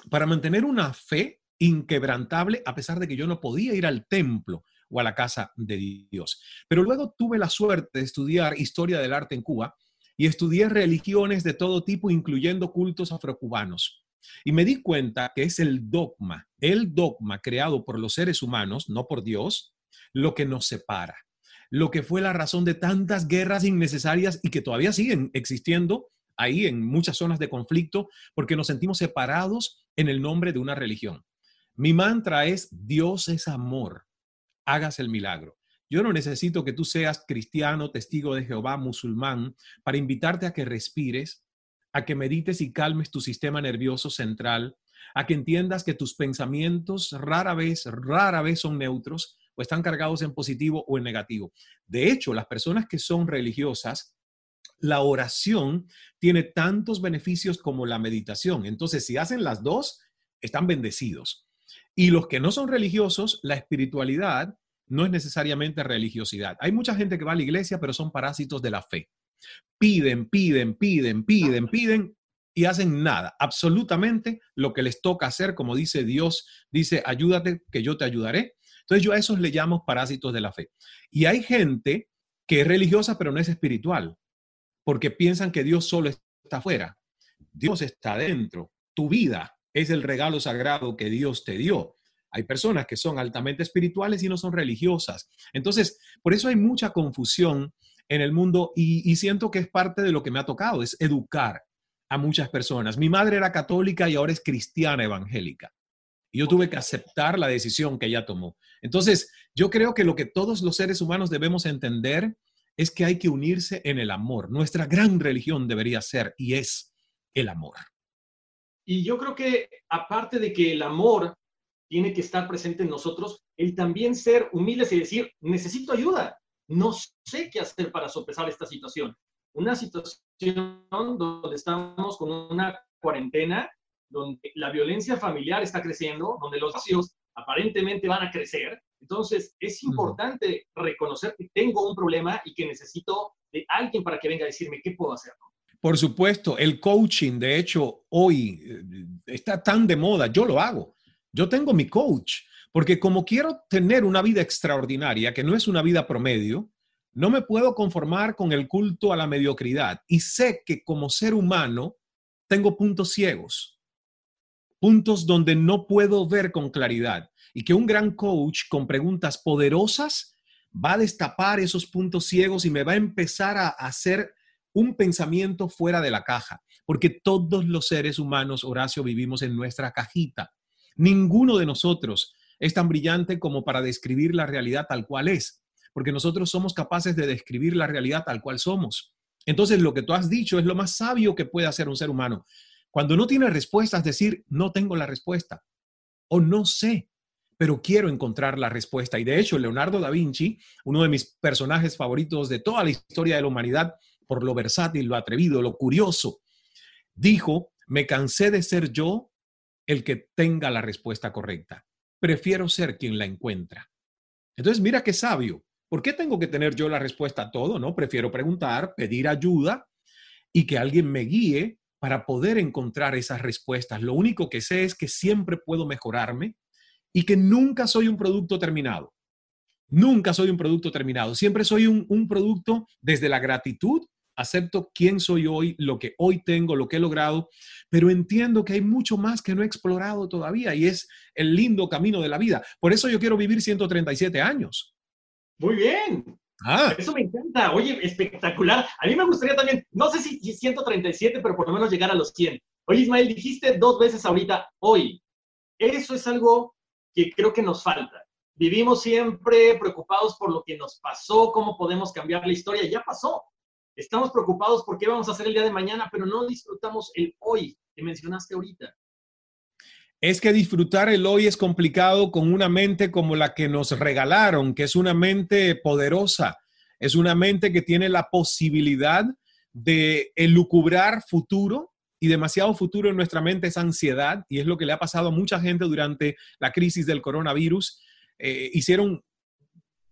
para mantener una fe inquebrantable a pesar de que yo no podía ir al templo o a la casa de Dios. Pero luego tuve la suerte de estudiar historia del arte en Cuba y estudié religiones de todo tipo, incluyendo cultos afrocubanos. Y me di cuenta que es el dogma, el dogma creado por los seres humanos, no por Dios, lo que nos separa. Lo que fue la razón de tantas guerras innecesarias y que todavía siguen existiendo ahí en muchas zonas de conflicto, porque nos sentimos separados en el nombre de una religión. Mi mantra es, Dios es amor, hagas el milagro. Yo no necesito que tú seas cristiano, testigo de Jehová, musulmán, para invitarte a que respires, a que medites y calmes tu sistema nervioso central, a que entiendas que tus pensamientos rara vez, rara vez son neutros o están cargados en positivo o en negativo. De hecho, las personas que son religiosas, la oración tiene tantos beneficios como la meditación. Entonces, si hacen las dos, están bendecidos. Y los que no son religiosos, la espiritualidad no es necesariamente religiosidad. Hay mucha gente que va a la iglesia, pero son parásitos de la fe. Piden, piden, piden, piden, piden y hacen nada, absolutamente lo que les toca hacer, como dice Dios, dice, ayúdate que yo te ayudaré. Entonces yo a esos le llamo parásitos de la fe. Y hay gente que es religiosa pero no es espiritual, porque piensan que Dios solo está afuera. Dios está dentro. Tu vida es el regalo sagrado que Dios te dio. Hay personas que son altamente espirituales y no son religiosas. Entonces, por eso hay mucha confusión en el mundo y, siento que es parte de lo que me ha tocado, es educar a muchas personas. Mi madre era católica y ahora es cristiana evangélica. Y yo tuve que aceptar la decisión que ella tomó. Entonces, yo creo que lo que todos los seres humanos debemos entender es que hay que unirse en el amor. Nuestra gran religión debería ser y es el amor. Y yo creo que aparte de que el amor tiene que estar presente en nosotros, el también ser humildes y decir, necesito ayuda, no sé qué hacer para sopesar esta situación. Una situación donde estamos con una cuarentena, donde la violencia familiar está creciendo, donde los vacíos aparentemente van a crecer. Entonces, es importante reconocer que tengo un problema y que necesito de alguien para que venga a decirme qué puedo hacer. Por supuesto, el coaching, de hecho, hoy eh, está tan de moda, yo lo hago. Yo tengo mi coach, porque como quiero tener una vida extraordinaria, que no es una vida promedio, no me puedo conformar con el culto a la mediocridad. Y sé que como ser humano tengo puntos ciegos, puntos donde no puedo ver con claridad. Y que un gran coach con preguntas poderosas va a destapar esos puntos ciegos y me va a empezar a hacer un pensamiento fuera de la caja. Porque todos los seres humanos, Horacio, vivimos en nuestra cajita. Ninguno de nosotros es tan brillante como para describir la realidad tal cual es, porque nosotros somos capaces de describir la realidad tal cual somos. Entonces, lo que tú has dicho es lo más sabio que puede hacer un ser humano. Cuando no tiene respuesta, es decir, no tengo la respuesta o no sé, pero quiero encontrar la respuesta. Y de hecho, Leonardo da Vinci, uno de mis personajes favoritos de toda la historia de la humanidad, por lo versátil, lo atrevido, lo curioso, dijo, me cansé de ser yo el que tenga la respuesta correcta. Prefiero ser quien la encuentra. Entonces, mira qué sabio. ¿Por qué tengo que tener yo la respuesta a todo? No, prefiero preguntar, pedir ayuda y que alguien me guíe para poder encontrar esas respuestas. Lo único que sé es que siempre puedo mejorarme y que nunca soy un producto terminado. Nunca soy un producto terminado. Siempre soy un, un producto desde la gratitud acepto quién soy hoy, lo que hoy tengo, lo que he logrado, pero entiendo que hay mucho más que no he explorado todavía y es el lindo camino de la vida. Por eso yo quiero vivir 137 años. Muy bien. Ah. Eso me encanta. Oye, espectacular. A mí me gustaría también, no sé si 137, pero por lo menos llegar a los 100. Oye, Ismael, dijiste dos veces ahorita, hoy. Eso es algo que creo que nos falta. Vivimos siempre preocupados por lo que nos pasó, cómo podemos cambiar la historia. Ya pasó. Estamos preocupados por qué vamos a hacer el día de mañana, pero no disfrutamos el hoy que mencionaste ahorita. Es que disfrutar el hoy es complicado con una mente como la que nos regalaron, que es una mente poderosa, es una mente que tiene la posibilidad de elucubrar futuro y demasiado futuro en nuestra mente es ansiedad y es lo que le ha pasado a mucha gente durante la crisis del coronavirus. Eh, hicieron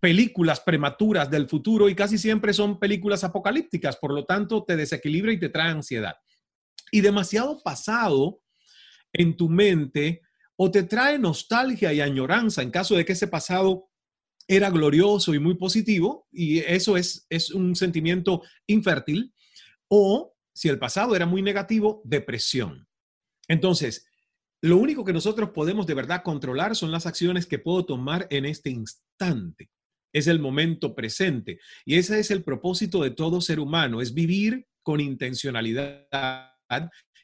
películas prematuras del futuro y casi siempre son películas apocalípticas, por lo tanto te desequilibra y te trae ansiedad. Y demasiado pasado en tu mente o te trae nostalgia y añoranza en caso de que ese pasado era glorioso y muy positivo y eso es, es un sentimiento infértil o si el pasado era muy negativo, depresión. Entonces, lo único que nosotros podemos de verdad controlar son las acciones que puedo tomar en este instante es el momento presente. Y ese es el propósito de todo ser humano, es vivir con intencionalidad,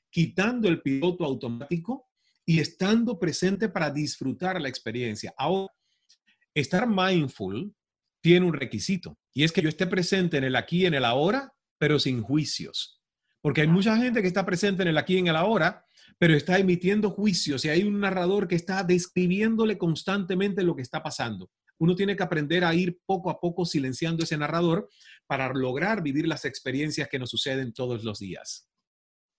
quitando el piloto automático y estando presente para disfrutar la experiencia. Ahora, estar mindful tiene un requisito y es que yo esté presente en el aquí en el ahora, pero sin juicios. Porque hay mucha gente que está presente en el aquí en el ahora, pero está emitiendo juicios y hay un narrador que está describiéndole constantemente lo que está pasando uno tiene que aprender a ir poco a poco silenciando ese narrador para lograr vivir las experiencias que nos suceden todos los días.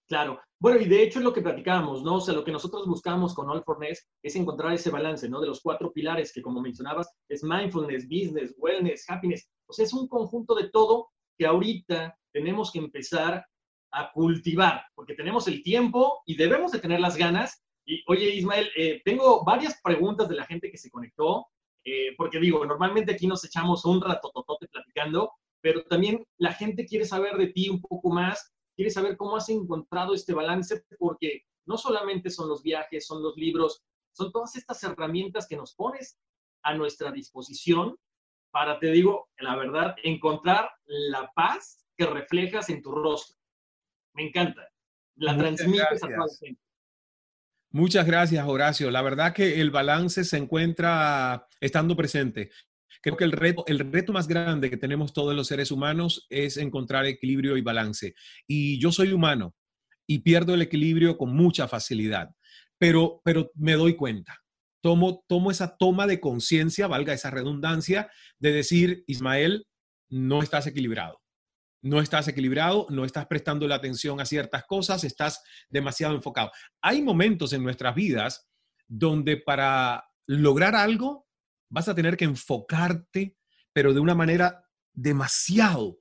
Claro. Bueno, y de hecho es lo que platicábamos, ¿no? O sea, lo que nosotros buscamos con All for es encontrar ese balance, ¿no? De los cuatro pilares que, como mencionabas, es mindfulness, business, wellness, happiness. O sea, es un conjunto de todo que ahorita tenemos que empezar a cultivar, porque tenemos el tiempo y debemos de tener las ganas. Y oye, Ismael, eh, tengo varias preguntas de la gente que se conectó, eh, porque digo, normalmente aquí nos echamos un rato totote platicando, pero también la gente quiere saber de ti un poco más, quiere saber cómo has encontrado este balance, porque no solamente son los viajes, son los libros, son todas estas herramientas que nos pones a nuestra disposición para, te digo, la verdad, encontrar la paz que reflejas en tu rostro. Me encanta. La transmites a toda la gente. Muchas gracias, Horacio. La verdad que el balance se encuentra estando presente. Creo que el reto, el reto más grande que tenemos todos los seres humanos es encontrar equilibrio y balance. Y yo soy humano y pierdo el equilibrio con mucha facilidad, pero, pero me doy cuenta. Tomo, tomo esa toma de conciencia, valga esa redundancia, de decir, Ismael, no estás equilibrado. No estás equilibrado, no estás prestando la atención a ciertas cosas, estás demasiado enfocado. Hay momentos en nuestras vidas donde para lograr algo vas a tener que enfocarte, pero de una manera demasiado,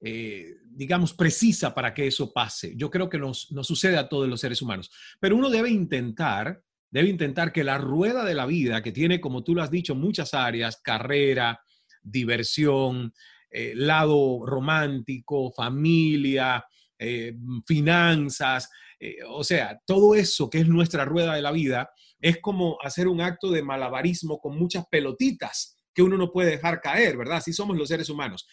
eh, digamos, precisa para que eso pase. Yo creo que nos, nos sucede a todos los seres humanos, pero uno debe intentar, debe intentar que la rueda de la vida, que tiene, como tú lo has dicho, muchas áreas, carrera, diversión, eh, lado romántico, familia, eh, finanzas, o sea, todo eso que es nuestra rueda de la vida, es como hacer un acto de malabarismo con muchas pelotitas que uno no puede dejar caer, ¿verdad? Así somos los seres humanos.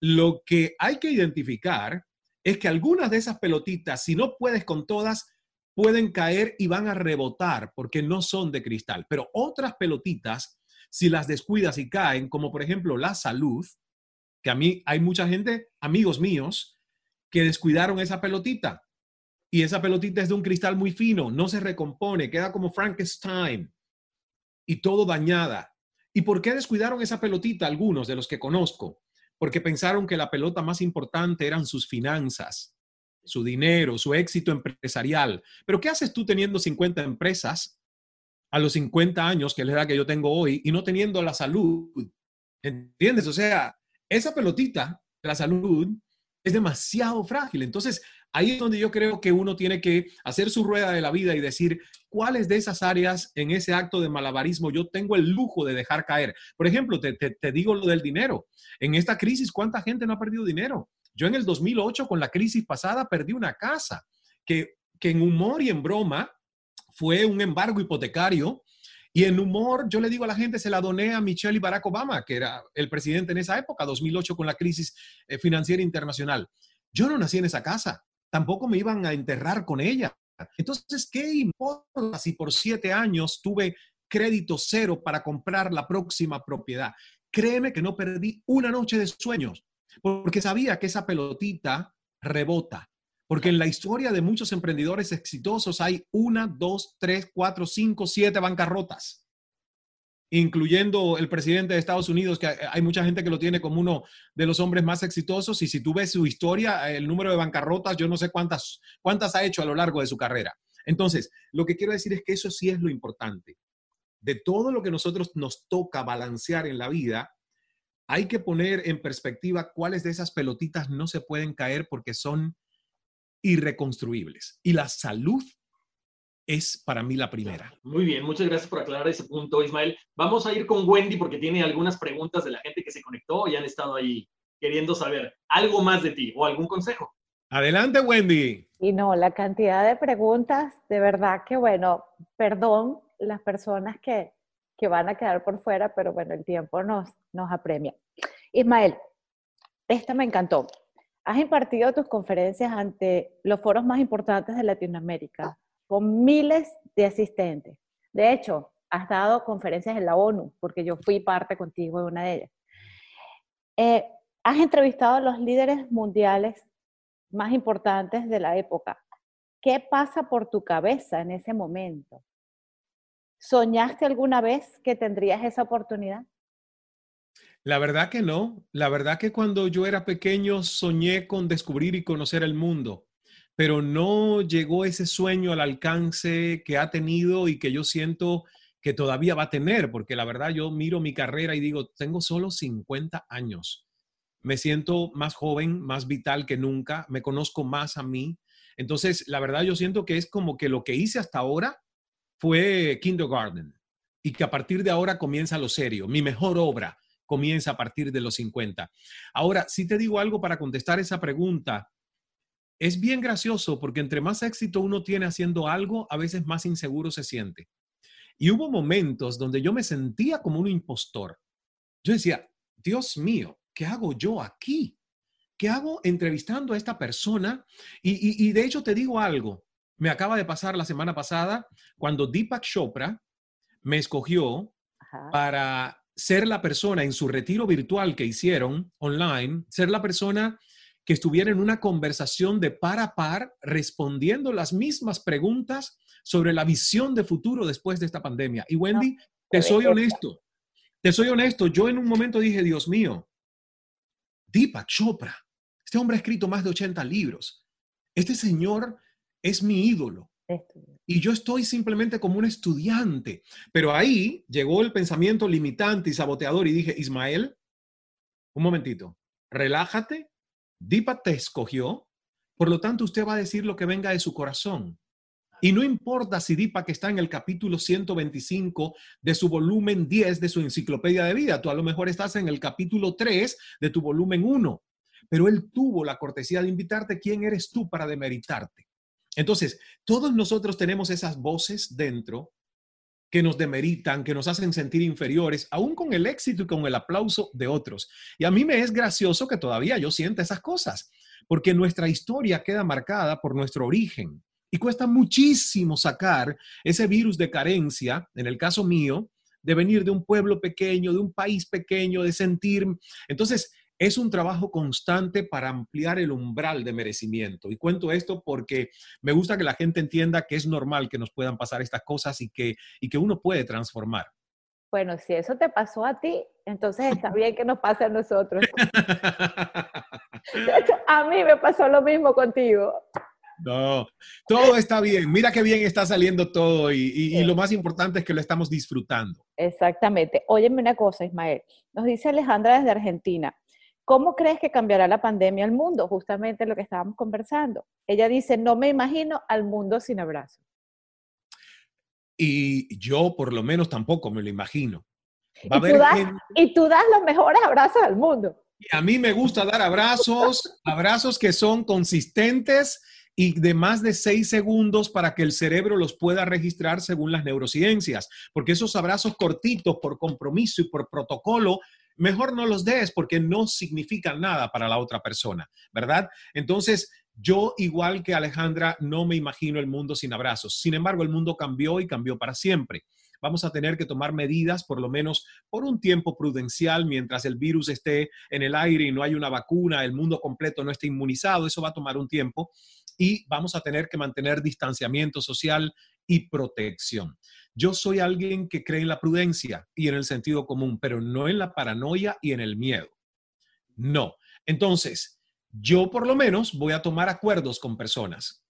Lo que hay que identificar es que algunas de esas pelotitas, si no puedes con todas, pueden caer y van a rebotar porque no son de cristal. Pero otras pelotitas, si las descuidas y caen, como por ejemplo la salud, que a mí hay mucha gente, amigos míos, que descuidaron esa pelotita y esa pelotita es de un cristal muy fino, no se recompone, queda como Frankenstein y todo dañada. ¿Y por qué descuidaron esa pelotita algunos de los que conozco? Porque pensaron que la pelota más importante eran sus finanzas, su dinero, su éxito empresarial. Pero ¿qué haces tú teniendo 50 empresas a los 50 años, que es la edad que yo tengo hoy, y no teniendo la salud? ¿Entiendes? O sea, esa pelotita, la salud, es demasiado frágil. Entonces, Ahí es donde yo creo que uno tiene que hacer su rueda de la vida y decir cuáles de esas áreas en ese acto de malabarismo yo tengo el lujo de dejar caer. Por ejemplo, te, digo lo del dinero. En esta crisis, ¿cuánta gente no ha perdido dinero? Yo en el 2008, con la crisis pasada, perdí una casa que, que en humor y en broma fue un embargo hipotecario. Y en humor, yo le digo a la gente, se la doné a Michelle y Barack Obama, que era el presidente en esa época, 2008, con la crisis eh, financiera internacional. Yo no nací en esa casa tampoco me iban a enterrar con ella. Entonces, ¿qué importa si por siete años tuve crédito cero para comprar la próxima propiedad? Créeme que no perdí una noche de sueños, porque sabía que esa pelotita rebota. Porque en la historia de muchos emprendedores exitosos hay una, dos, tres, cuatro, cinco, siete bancarrotas incluyendo el presidente de Estados Unidos, que hay mucha gente que lo tiene como uno de los hombres más exitosos, y si tú ves su historia, el número de bancarrotas, yo no sé cuántas, cuántas ha hecho a lo largo de su carrera. Entonces, lo que quiero decir es que eso sí es lo importante. De todo lo que nosotros nos toca balancear en la vida, hay que poner en perspectiva cuáles de esas pelotitas no se pueden caer porque son irreconstruibles. Y la salud es para mí la primera. Muy bien, muchas gracias por aclarar ese punto, Ismael. Vamos a ir con Wendy porque tiene algunas preguntas de la gente que se conectó y han estado ahí queriendo saber algo más de ti o algún consejo. Adelante, Wendy. Y no, la cantidad de preguntas, de verdad que bueno, perdón las personas que, que van a quedar por fuera, pero bueno, el tiempo nos, nos apremia. Ismael, esta me encantó. Has impartido tus conferencias ante los foros más importantes de Latinoamérica, con miles de asistentes. De hecho, has dado conferencias en la ONU, porque yo fui parte contigo de una de ellas. Eh, has entrevistado a los líderes mundiales más importantes de la época. ¿Qué pasa por tu cabeza en ese momento? ¿Soñaste alguna vez que tendrías esa oportunidad? La verdad que no. La verdad que cuando yo era pequeño soñé con descubrir y conocer el mundo pero no llegó ese sueño al alcance que ha tenido y que yo siento que todavía va a tener, porque la verdad yo miro mi carrera y digo, tengo solo 50 años. me siento más joven, más vital que nunca, me conozco más a mí. Entonces, la verdad yo siento que es como que lo que hice hasta ahora fue kindergarten y que a partir de ahora comienza lo serio. Mi mejor obra comienza a partir de los 50. Ahora, si te digo algo para contestar esa pregunta, es bien gracioso porque entre más éxito uno tiene haciendo algo, a veces más inseguro se siente. Y hubo momentos donde yo me sentía como un impostor. Yo decía, Dios mío, ¿qué hago yo aquí? ¿Qué hago entrevistando a esta persona? Y, de hecho te digo algo, me acaba de pasar la semana pasada cuando Deepak Chopra me escogió para ser la persona en su retiro virtual que hicieron online, ser la persona que estuviera en una conversación de par a par respondiendo las mismas preguntas sobre la visión de futuro después de esta pandemia. Y Wendy, te soy honesto, te soy honesto, yo en un momento dije, Dios mío, Deepak Chopra, este hombre ha escrito más de 80 libros, este señor es mi ídolo. Y yo estoy simplemente como un estudiante. Pero ahí llegó el pensamiento limitante y saboteador y dije, Ismael, un momentito, relájate Dipa te escogió, por lo tanto usted va a decir lo que venga de su corazón. Y no importa si Dipa que está en el capítulo 125 de su volumen 10 de su enciclopedia de vida, tú a lo mejor estás en el capítulo 3 de tu volumen 1, pero él tuvo la cortesía de invitarte, ¿quién eres tú para demeritarte? Entonces, todos nosotros tenemos esas voces dentro que nos demeritan, que nos hacen sentir inferiores, aún con el éxito y con el aplauso de otros. Y a mí me es gracioso que todavía yo sienta esas cosas, porque nuestra historia queda marcada por nuestro origen y cuesta muchísimo sacar ese virus de carencia, en el caso mío, de venir de un pueblo pequeño, de un país pequeño, de sentir. Entonces, es un trabajo constante para ampliar el umbral de merecimiento. Y cuento esto porque me gusta que la gente entienda que es normal que nos puedan pasar estas cosas y que, y que uno puede transformar. Bueno, si eso te pasó a ti, entonces está bien que nos pase a nosotros. De hecho, a mí me pasó lo mismo contigo. No, todo está bien. Mira qué bien está saliendo todo y, y, lo más importante es que lo estamos disfrutando. Exactamente. Óyeme una cosa, Ismael. Nos dice Alejandra desde Argentina. ¿Cómo crees que cambiará la pandemia al mundo? Justamente lo que estábamos conversando. Ella dice, no me imagino al mundo sin abrazos. Y yo por lo menos tampoco me lo imagino. y, tú das, los mejores abrazos al mundo. a mí me gusta dar abrazos, abrazos que son consistentes y de más de seis segundos para que el cerebro los pueda registrar según las neurociencias, porque esos abrazos cortitos por compromiso y por protocolo mejor no los des porque no significan nada para la otra persona, ¿verdad? Entonces, yo, igual que Alejandra, no me imagino el mundo sin abrazos. Sin embargo, el mundo cambió y cambió para siempre. Vamos a tener que tomar medidas, por lo menos por un tiempo prudencial, mientras el virus esté en el aire y no hay una vacuna, el mundo completo no esté inmunizado. Eso va a tomar un tiempo y vamos a tener que mantener distanciamiento social y protección. Yo soy alguien que cree en la prudencia y en el sentido común, pero no en la paranoia y en el miedo. No. Entonces, yo por lo menos voy a tomar acuerdos con personas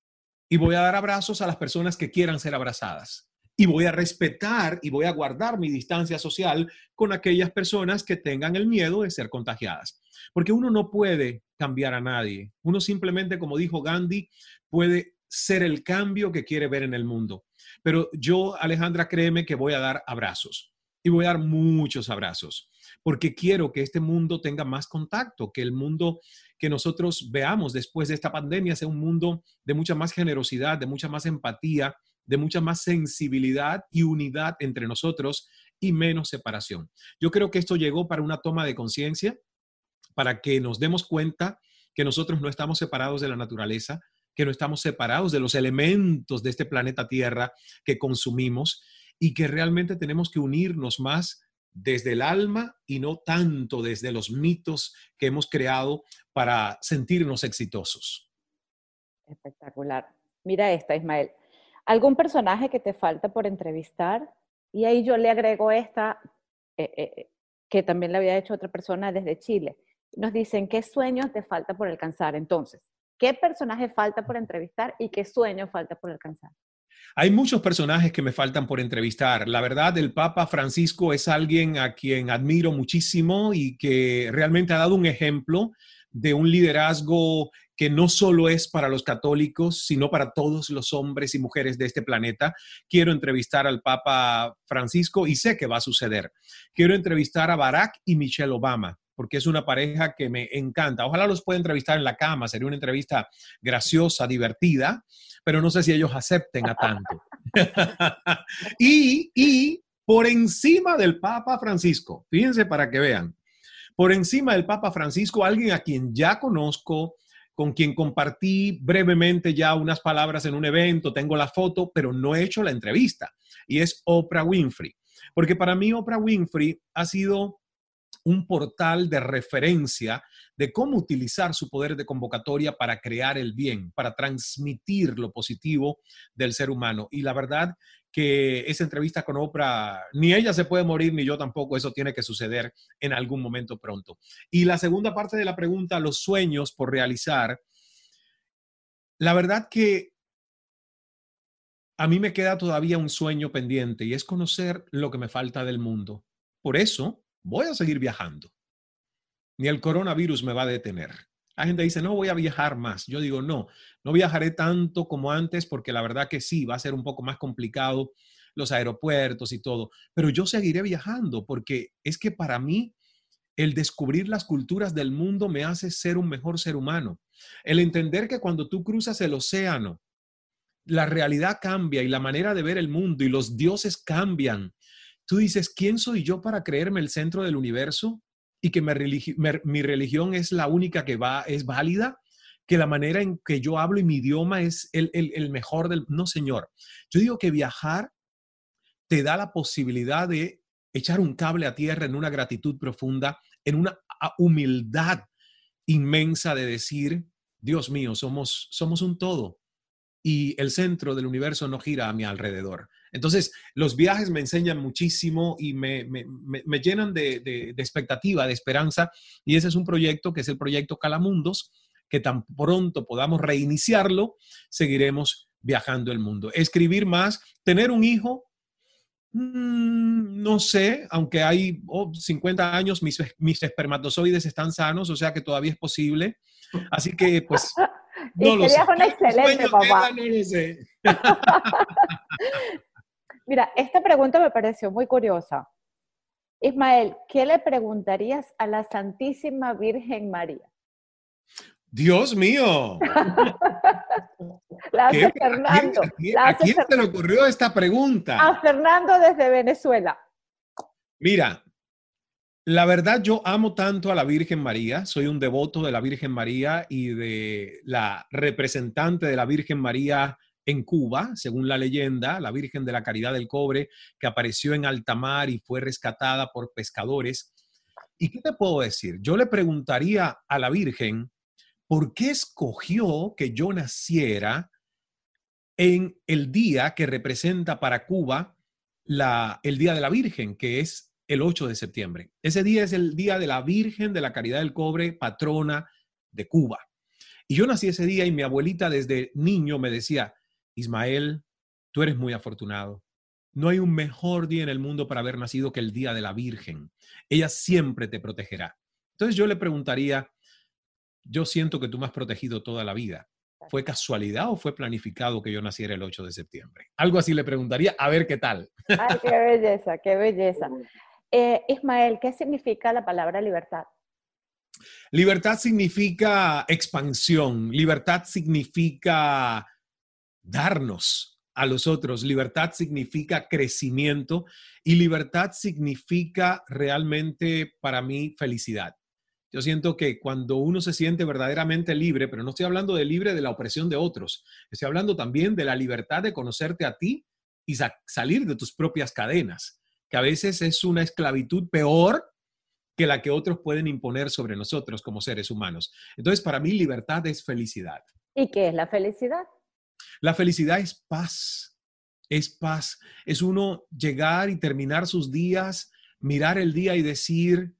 y voy a dar abrazos a las personas que quieran ser abrazadas. Y voy a respetar y voy a guardar mi distancia social con aquellas personas que tengan el miedo de ser contagiadas. Porque uno no puede cambiar a nadie. Uno simplemente, como dijo Gandhi, puede ser el cambio que quiere ver en el mundo. Pero yo, Alejandra, créeme que voy a dar abrazos y voy a dar muchos abrazos, porque quiero que este mundo tenga más contacto, que el mundo que nosotros veamos después de esta pandemia sea un mundo de mucha más generosidad, de mucha más empatía, de mucha más sensibilidad y unidad entre nosotros y menos separación. Yo creo que esto llegó para una toma de conciencia, para que nos demos cuenta que nosotros no estamos separados de la naturaleza, que no estamos separados de los elementos de este planeta Tierra que consumimos y que realmente tenemos que unirnos más desde el alma y no tanto desde los mitos que hemos creado para sentirnos exitosos. Espectacular. Mira esta, Ismael. ¿Algún personaje que te falta por entrevistar? Y ahí yo le agrego esta, eh, eh, eh, que también le había hecho otra persona desde Chile. Nos dicen, ¿qué sueños te falta por alcanzar? Entonces, ¿Qué personaje falta por entrevistar y qué sueño falta por alcanzar? Hay muchos personajes que me faltan por entrevistar. La verdad, el Papa Francisco es alguien a quien admiro muchísimo y que realmente ha dado un ejemplo de un liderazgo que no solo es para los católicos, sino para todos los hombres y mujeres de este planeta. Quiero entrevistar al Papa Francisco y sé que va a suceder. Quiero entrevistar a Barack y Michelle Obama porque es una pareja que me encanta. Ojalá los pueda entrevistar en la cama, sería una entrevista graciosa, divertida, pero no sé si ellos acepten a tanto. y, y por encima del Papa Francisco, fíjense para que vean, por encima del Papa Francisco, alguien a quien ya conozco, con quien compartí brevemente ya unas palabras en un evento, tengo la foto, pero no he hecho la entrevista, y es Oprah Winfrey. Porque para mí Oprah Winfrey ha sido un portal de referencia de cómo utilizar su poder de convocatoria para crear el bien, para transmitir lo positivo del ser humano. Y la verdad que esa entrevista con Oprah, ni ella se puede morir, ni yo tampoco, eso tiene que suceder en algún momento pronto. Y la segunda parte de la pregunta, los sueños por realizar, la verdad que a mí me queda todavía un sueño pendiente y es conocer lo que me falta del mundo. Por eso, voy a seguir viajando. Ni el coronavirus me va a detener. La gente dice, no voy a viajar más. Yo digo, no, no viajaré tanto como antes porque la verdad que sí, va a ser un poco más complicado los aeropuertos y todo, pero yo seguiré viajando porque es que para mí el descubrir las culturas del mundo me hace ser un mejor ser humano. El entender que cuando tú cruzas el océano, la realidad cambia y la manera de ver el mundo y los dioses cambian tú dices, ¿quién soy yo para creerme el centro del universo y que mi, religión es la única que va, es válida? que la manera en que yo hablo y mi idioma es el, el, mejor del... No, señor. Yo digo que viajar te da la posibilidad de echar un cable a tierra en una gratitud profunda, en una humildad inmensa de decir, Dios mío, somos, somos un todo y el centro del universo no gira a mi alrededor. Entonces, los viajes me enseñan muchísimo y me, llenan de, de, expectativa, de esperanza, y ese es un proyecto que es el proyecto Calamundos, que tan pronto podamos reiniciarlo, seguiremos viajando el mundo. Escribir más, tener un hijo, mm, no sé, aunque hay 50 años, mis, mis espermatozoides están sanos, o sea que todavía es posible. Así que, pues, no un excelente papá. Mira, esta pregunta me pareció muy curiosa. Ismael, ¿qué le preguntarías a la Santísima Virgen María? Dios mío. la hace Fernando. ¿A quién, se le ocurrió esta pregunta? A Fernando desde Venezuela. Mira, la verdad yo amo tanto a la Virgen María, soy un devoto de la Virgen María y de la representante de la Virgen María en Cuba, según la leyenda, la Virgen de la Caridad del Cobre, que apareció en alta mar y fue rescatada por pescadores. ¿Y qué te puedo decir? Yo le preguntaría a la Virgen, ¿por qué escogió que yo naciera en el día que representa para Cuba el Día de la Virgen, que es el 8 de septiembre? Ese día es el Día de la Virgen de la Caridad del Cobre, patrona de Cuba. Y yo nací ese día y mi abuelita desde niño me decía, Ismael, tú eres muy afortunado. No hay un mejor día en el mundo para haber nacido que el día de la Virgen. Ella siempre te protegerá. Entonces yo le preguntaría, yo siento que tú me has protegido toda la vida. ¿Fue casualidad o fue planificado que yo naciera el 8 de septiembre? Algo así le preguntaría, a ver qué tal. Ay, qué belleza, qué belleza. Eh, Ismael, ¿qué significa la palabra libertad? Libertad significa expansión, libertad significa darnos a los otros. Libertad significa crecimiento y libertad significa realmente para mí felicidad. Yo siento que cuando uno se siente verdaderamente libre, pero no estoy hablando de libre de la opresión de otros, estoy hablando también de la libertad de conocerte a ti y salir de tus propias cadenas, que a veces es una esclavitud peor que la que otros pueden imponer sobre nosotros como seres humanos. Entonces, para mí, libertad es felicidad. ¿Y qué es la felicidad? La felicidad es paz, es paz. Es uno llegar y terminar sus días, mirar el día y decir,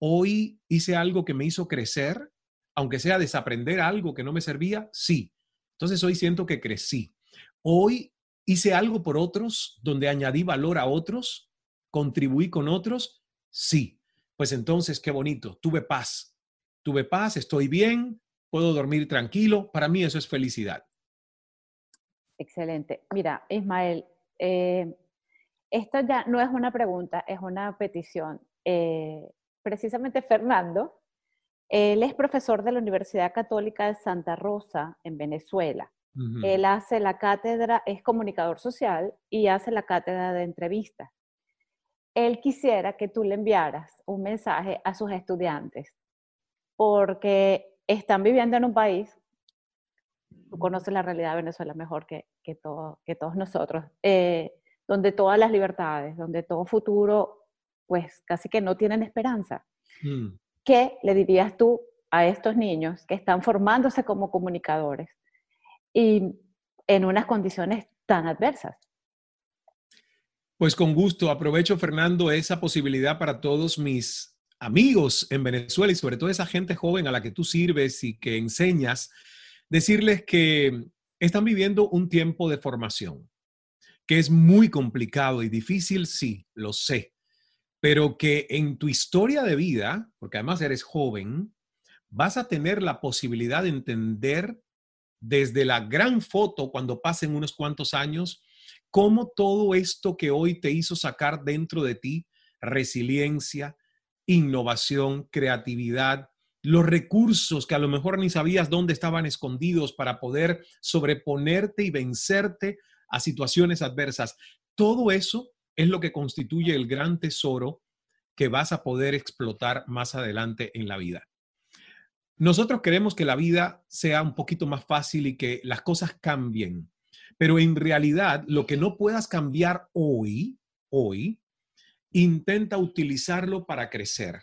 hoy hice algo que me hizo crecer, aunque sea desaprender algo que no me servía, sí. Entonces hoy siento que crecí. Hoy ¿Hice algo por otros donde añadí valor a otros? ¿Contribuí con otros? Sí. Pues entonces, qué bonito. Tuve paz. Tuve paz, estoy bien, puedo dormir tranquilo. Para mí eso es felicidad. Excelente. Mira, Ismael, eh, esto ya no es una pregunta, es una petición. Eh, precisamente Fernando, él es profesor de la Universidad Católica de Santa Rosa en Venezuela. Él hace la cátedra, es comunicador social y hace la cátedra de entrevistas. Él quisiera que tú le enviaras un mensaje a sus estudiantes porque están viviendo en un país, tú conoces la realidad de Venezuela mejor que, que, que todos nosotros, eh, donde todas las libertades, donde todo futuro, pues casi que no tienen esperanza. Mm. ¿Qué le dirías tú a estos niños que están formándose como comunicadores y en unas condiciones tan adversas? Pues con gusto, aprovecho Fernando esa posibilidad para todos mis amigos en Venezuela y sobre todo esa gente joven a la que tú sirves y que enseñas, decirles que están viviendo un tiempo de formación, que es muy complicado y difícil, sí, lo sé, pero que en tu historia de vida, porque además eres joven, vas a tener la posibilidad de entender desde la gran foto cuando pasen unos cuantos años, cómo todo esto que hoy te hizo sacar dentro de ti resiliencia, innovación, creatividad, los recursos que a lo mejor ni sabías dónde estaban escondidos para poder sobreponerte y vencerte a situaciones adversas. Todo eso es lo que constituye el gran tesoro que vas a poder explotar más adelante en la vida. Nosotros queremos que la vida sea un poquito más fácil y que las cosas cambien, pero en realidad lo que no puedas cambiar hoy, hoy, intenta utilizarlo para crecer.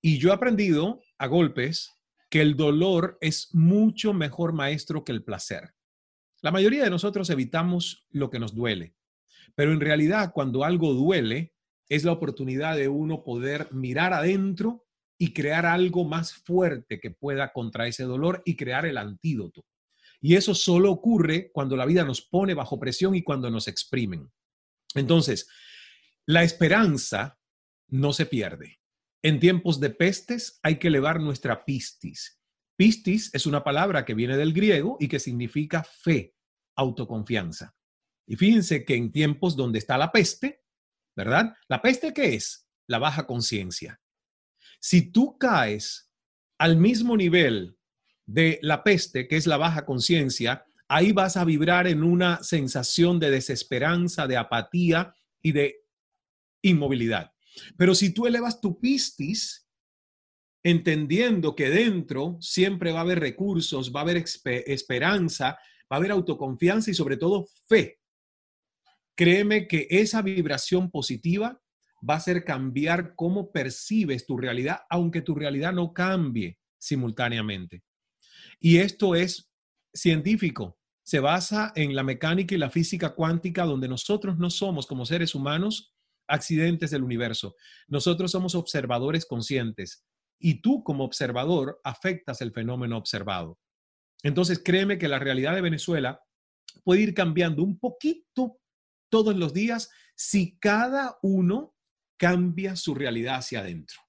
Y yo he aprendido a golpes que el dolor es mucho mejor maestro que el placer. La mayoría de nosotros evitamos lo que nos duele. Pero en realidad, cuando algo duele, es la oportunidad de uno poder mirar adentro y crear algo más fuerte que pueda contra ese dolor y crear el antídoto. Y eso solo ocurre cuando la vida nos pone bajo presión y cuando nos exprimen. Entonces, la esperanza no se pierde. En tiempos de pestes hay que elevar nuestra pistis. Pistis es una palabra que viene del griego y que significa fe, autoconfianza. Y fíjense que en tiempos donde está la peste, ¿verdad? ¿La peste qué es? La baja conciencia. Si tú caes al mismo nivel de la peste, que es la baja conciencia, ahí vas a vibrar en una sensación de desesperanza, de apatía y de inmovilidad. Pero si tú elevas tu pistis, entendiendo que dentro siempre va a haber recursos, va a haber esperanza, va a haber autoconfianza y sobre todo fe, créeme que esa vibración positiva va a hacer cambiar cómo percibes tu realidad, aunque tu realidad no cambie simultáneamente. Y esto es científico. Se basa en la mecánica y la física cuántica, donde nosotros no somos como seres humanos accidentes del universo. Nosotros somos observadores conscientes y tú como observador afectas el fenómeno observado. Entonces, créeme que la realidad de Venezuela puede ir cambiando un poquito todos los días si cada uno cambia su realidad hacia adentro.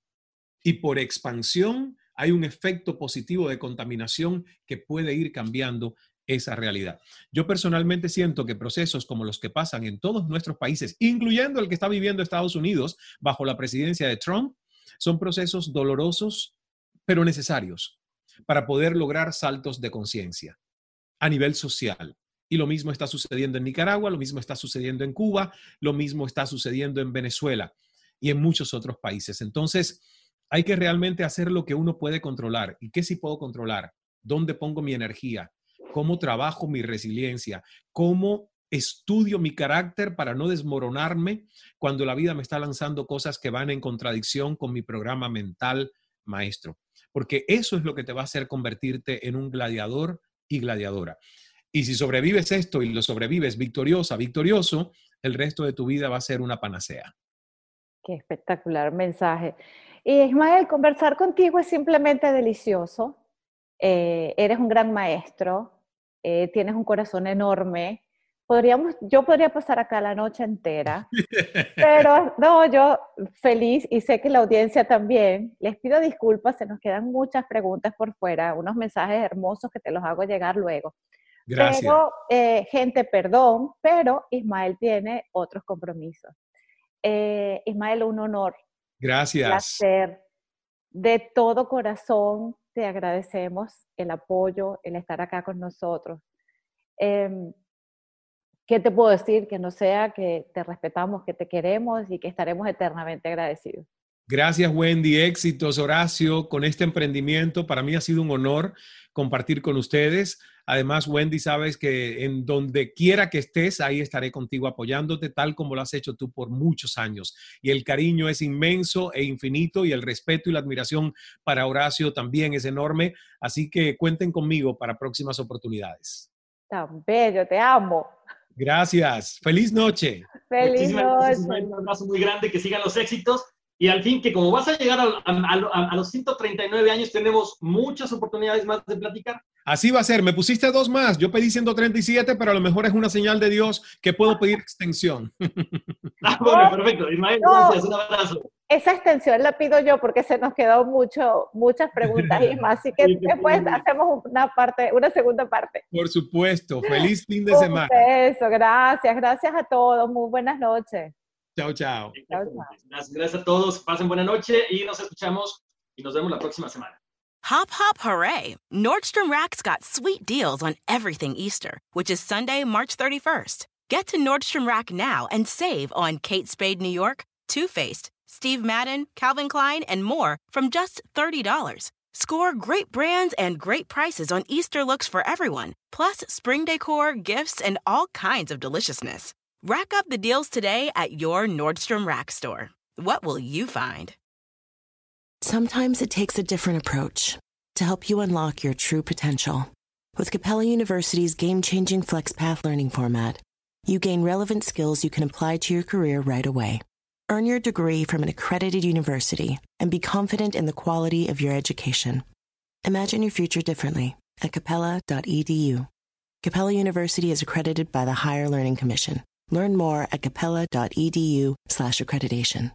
Y por expansión hay un efecto positivo de contaminación que puede ir cambiando esa realidad. Yo personalmente siento que procesos como los que pasan en todos nuestros países, incluyendo el que está viviendo Estados Unidos bajo la presidencia de Trump, son procesos dolorosos, pero necesarios para poder lograr saltos de conciencia a nivel social. Y lo mismo está sucediendo en Nicaragua, lo mismo está sucediendo en Cuba, lo mismo está sucediendo en Venezuela y en muchos otros países. Entonces, hay que realmente hacer lo que uno puede controlar. ¿Y qué sí puedo controlar? ¿Dónde pongo mi energía? Cómo trabajo mi resiliencia, cómo estudio mi carácter para no desmoronarme cuando la vida me está lanzando cosas que van en contradicción con mi programa mental maestro. Porque eso es lo que te va a hacer convertirte en un gladiador y gladiadora. Y si sobrevives esto y lo sobrevives victoriosa, victorioso, el resto de tu vida va a ser una panacea. Qué espectacular mensaje. Y Ismael, conversar contigo es simplemente delicioso. Eh, eres un gran maestro, eh, tienes un corazón enorme, podríamos, yo podría pasar acá la noche entera, pero no, yo feliz y sé que la audiencia también. Les pido disculpas, se nos quedan muchas preguntas por fuera, unos mensajes hermosos que te los hago llegar luego. Gracias. Pero, eh, gente, perdón, pero Ismael tiene otros compromisos. Eh, Ismael, un honor. Gracias. Un placer. De todo corazón te agradecemos el apoyo, el estar acá con nosotros. Em, ¿Qué te puedo decir? Que no sea que te respetamos, que te queremos y que estaremos eternamente agradecidos. Gracias, Wendy. Éxitos, Horacio, con este emprendimiento. Para mí ha sido un honor compartir con ustedes. Además, Wendy, sabes que en donde quiera que estés, ahí estaré contigo apoyándote, tal como lo has hecho tú por muchos años. Y el cariño es inmenso e infinito y el respeto y la admiración para Horacio también es enorme. Así que cuenten conmigo para próximas oportunidades. Tan bello, te amo. Gracias. Feliz noche. Feliz noche. Un abrazo muy grande, que sigan los éxitos. Y al fin, que como vas a llegar a, a, a, los 139 años, tenemos muchas oportunidades más de platicar. Así va a ser. Me pusiste dos más. Yo pedí 137, pero a lo mejor es una señal de Dios que puedo pedir extensión. ah, bueno, perfecto. Ismael, no, gracias. Un abrazo. Esa extensión la pido yo porque se nos quedó mucho, muchas preguntas y más. Así que después hacemos una parte, una segunda parte. Por supuesto. Feliz fin de semana. Eso, gracias. Gracias a todos. Muy buenas noches. Chao, chao. chao, chao. Gracias, gracias a todos. Pasen buena noche y nos escuchamos y nos vemos la próxima semana. Hop, hop, hooray! Nordstrom Rack's got sweet deals on everything Easter, which is Sunday, March 31st. Get to Nordstrom Rack now and save on Kate Spade New York, Too Faced, Steve Madden, Calvin Klein, and more from just $30. Score great brands and great prices on Easter looks for everyone, plus spring decor, gifts, and all kinds of deliciousness. Rack up the deals today at your Nordstrom Rack store. What will you find? Sometimes it takes a different approach to help you unlock your true potential. With Capella University's game changing FlexPath learning format, you gain relevant skills you can apply to your career right away. Earn your degree from an accredited university and be confident in the quality of your education. Imagine your future differently at capella.edu. Capella University is accredited by the Higher Learning Commission. Learn more at capella.edu slash accreditation.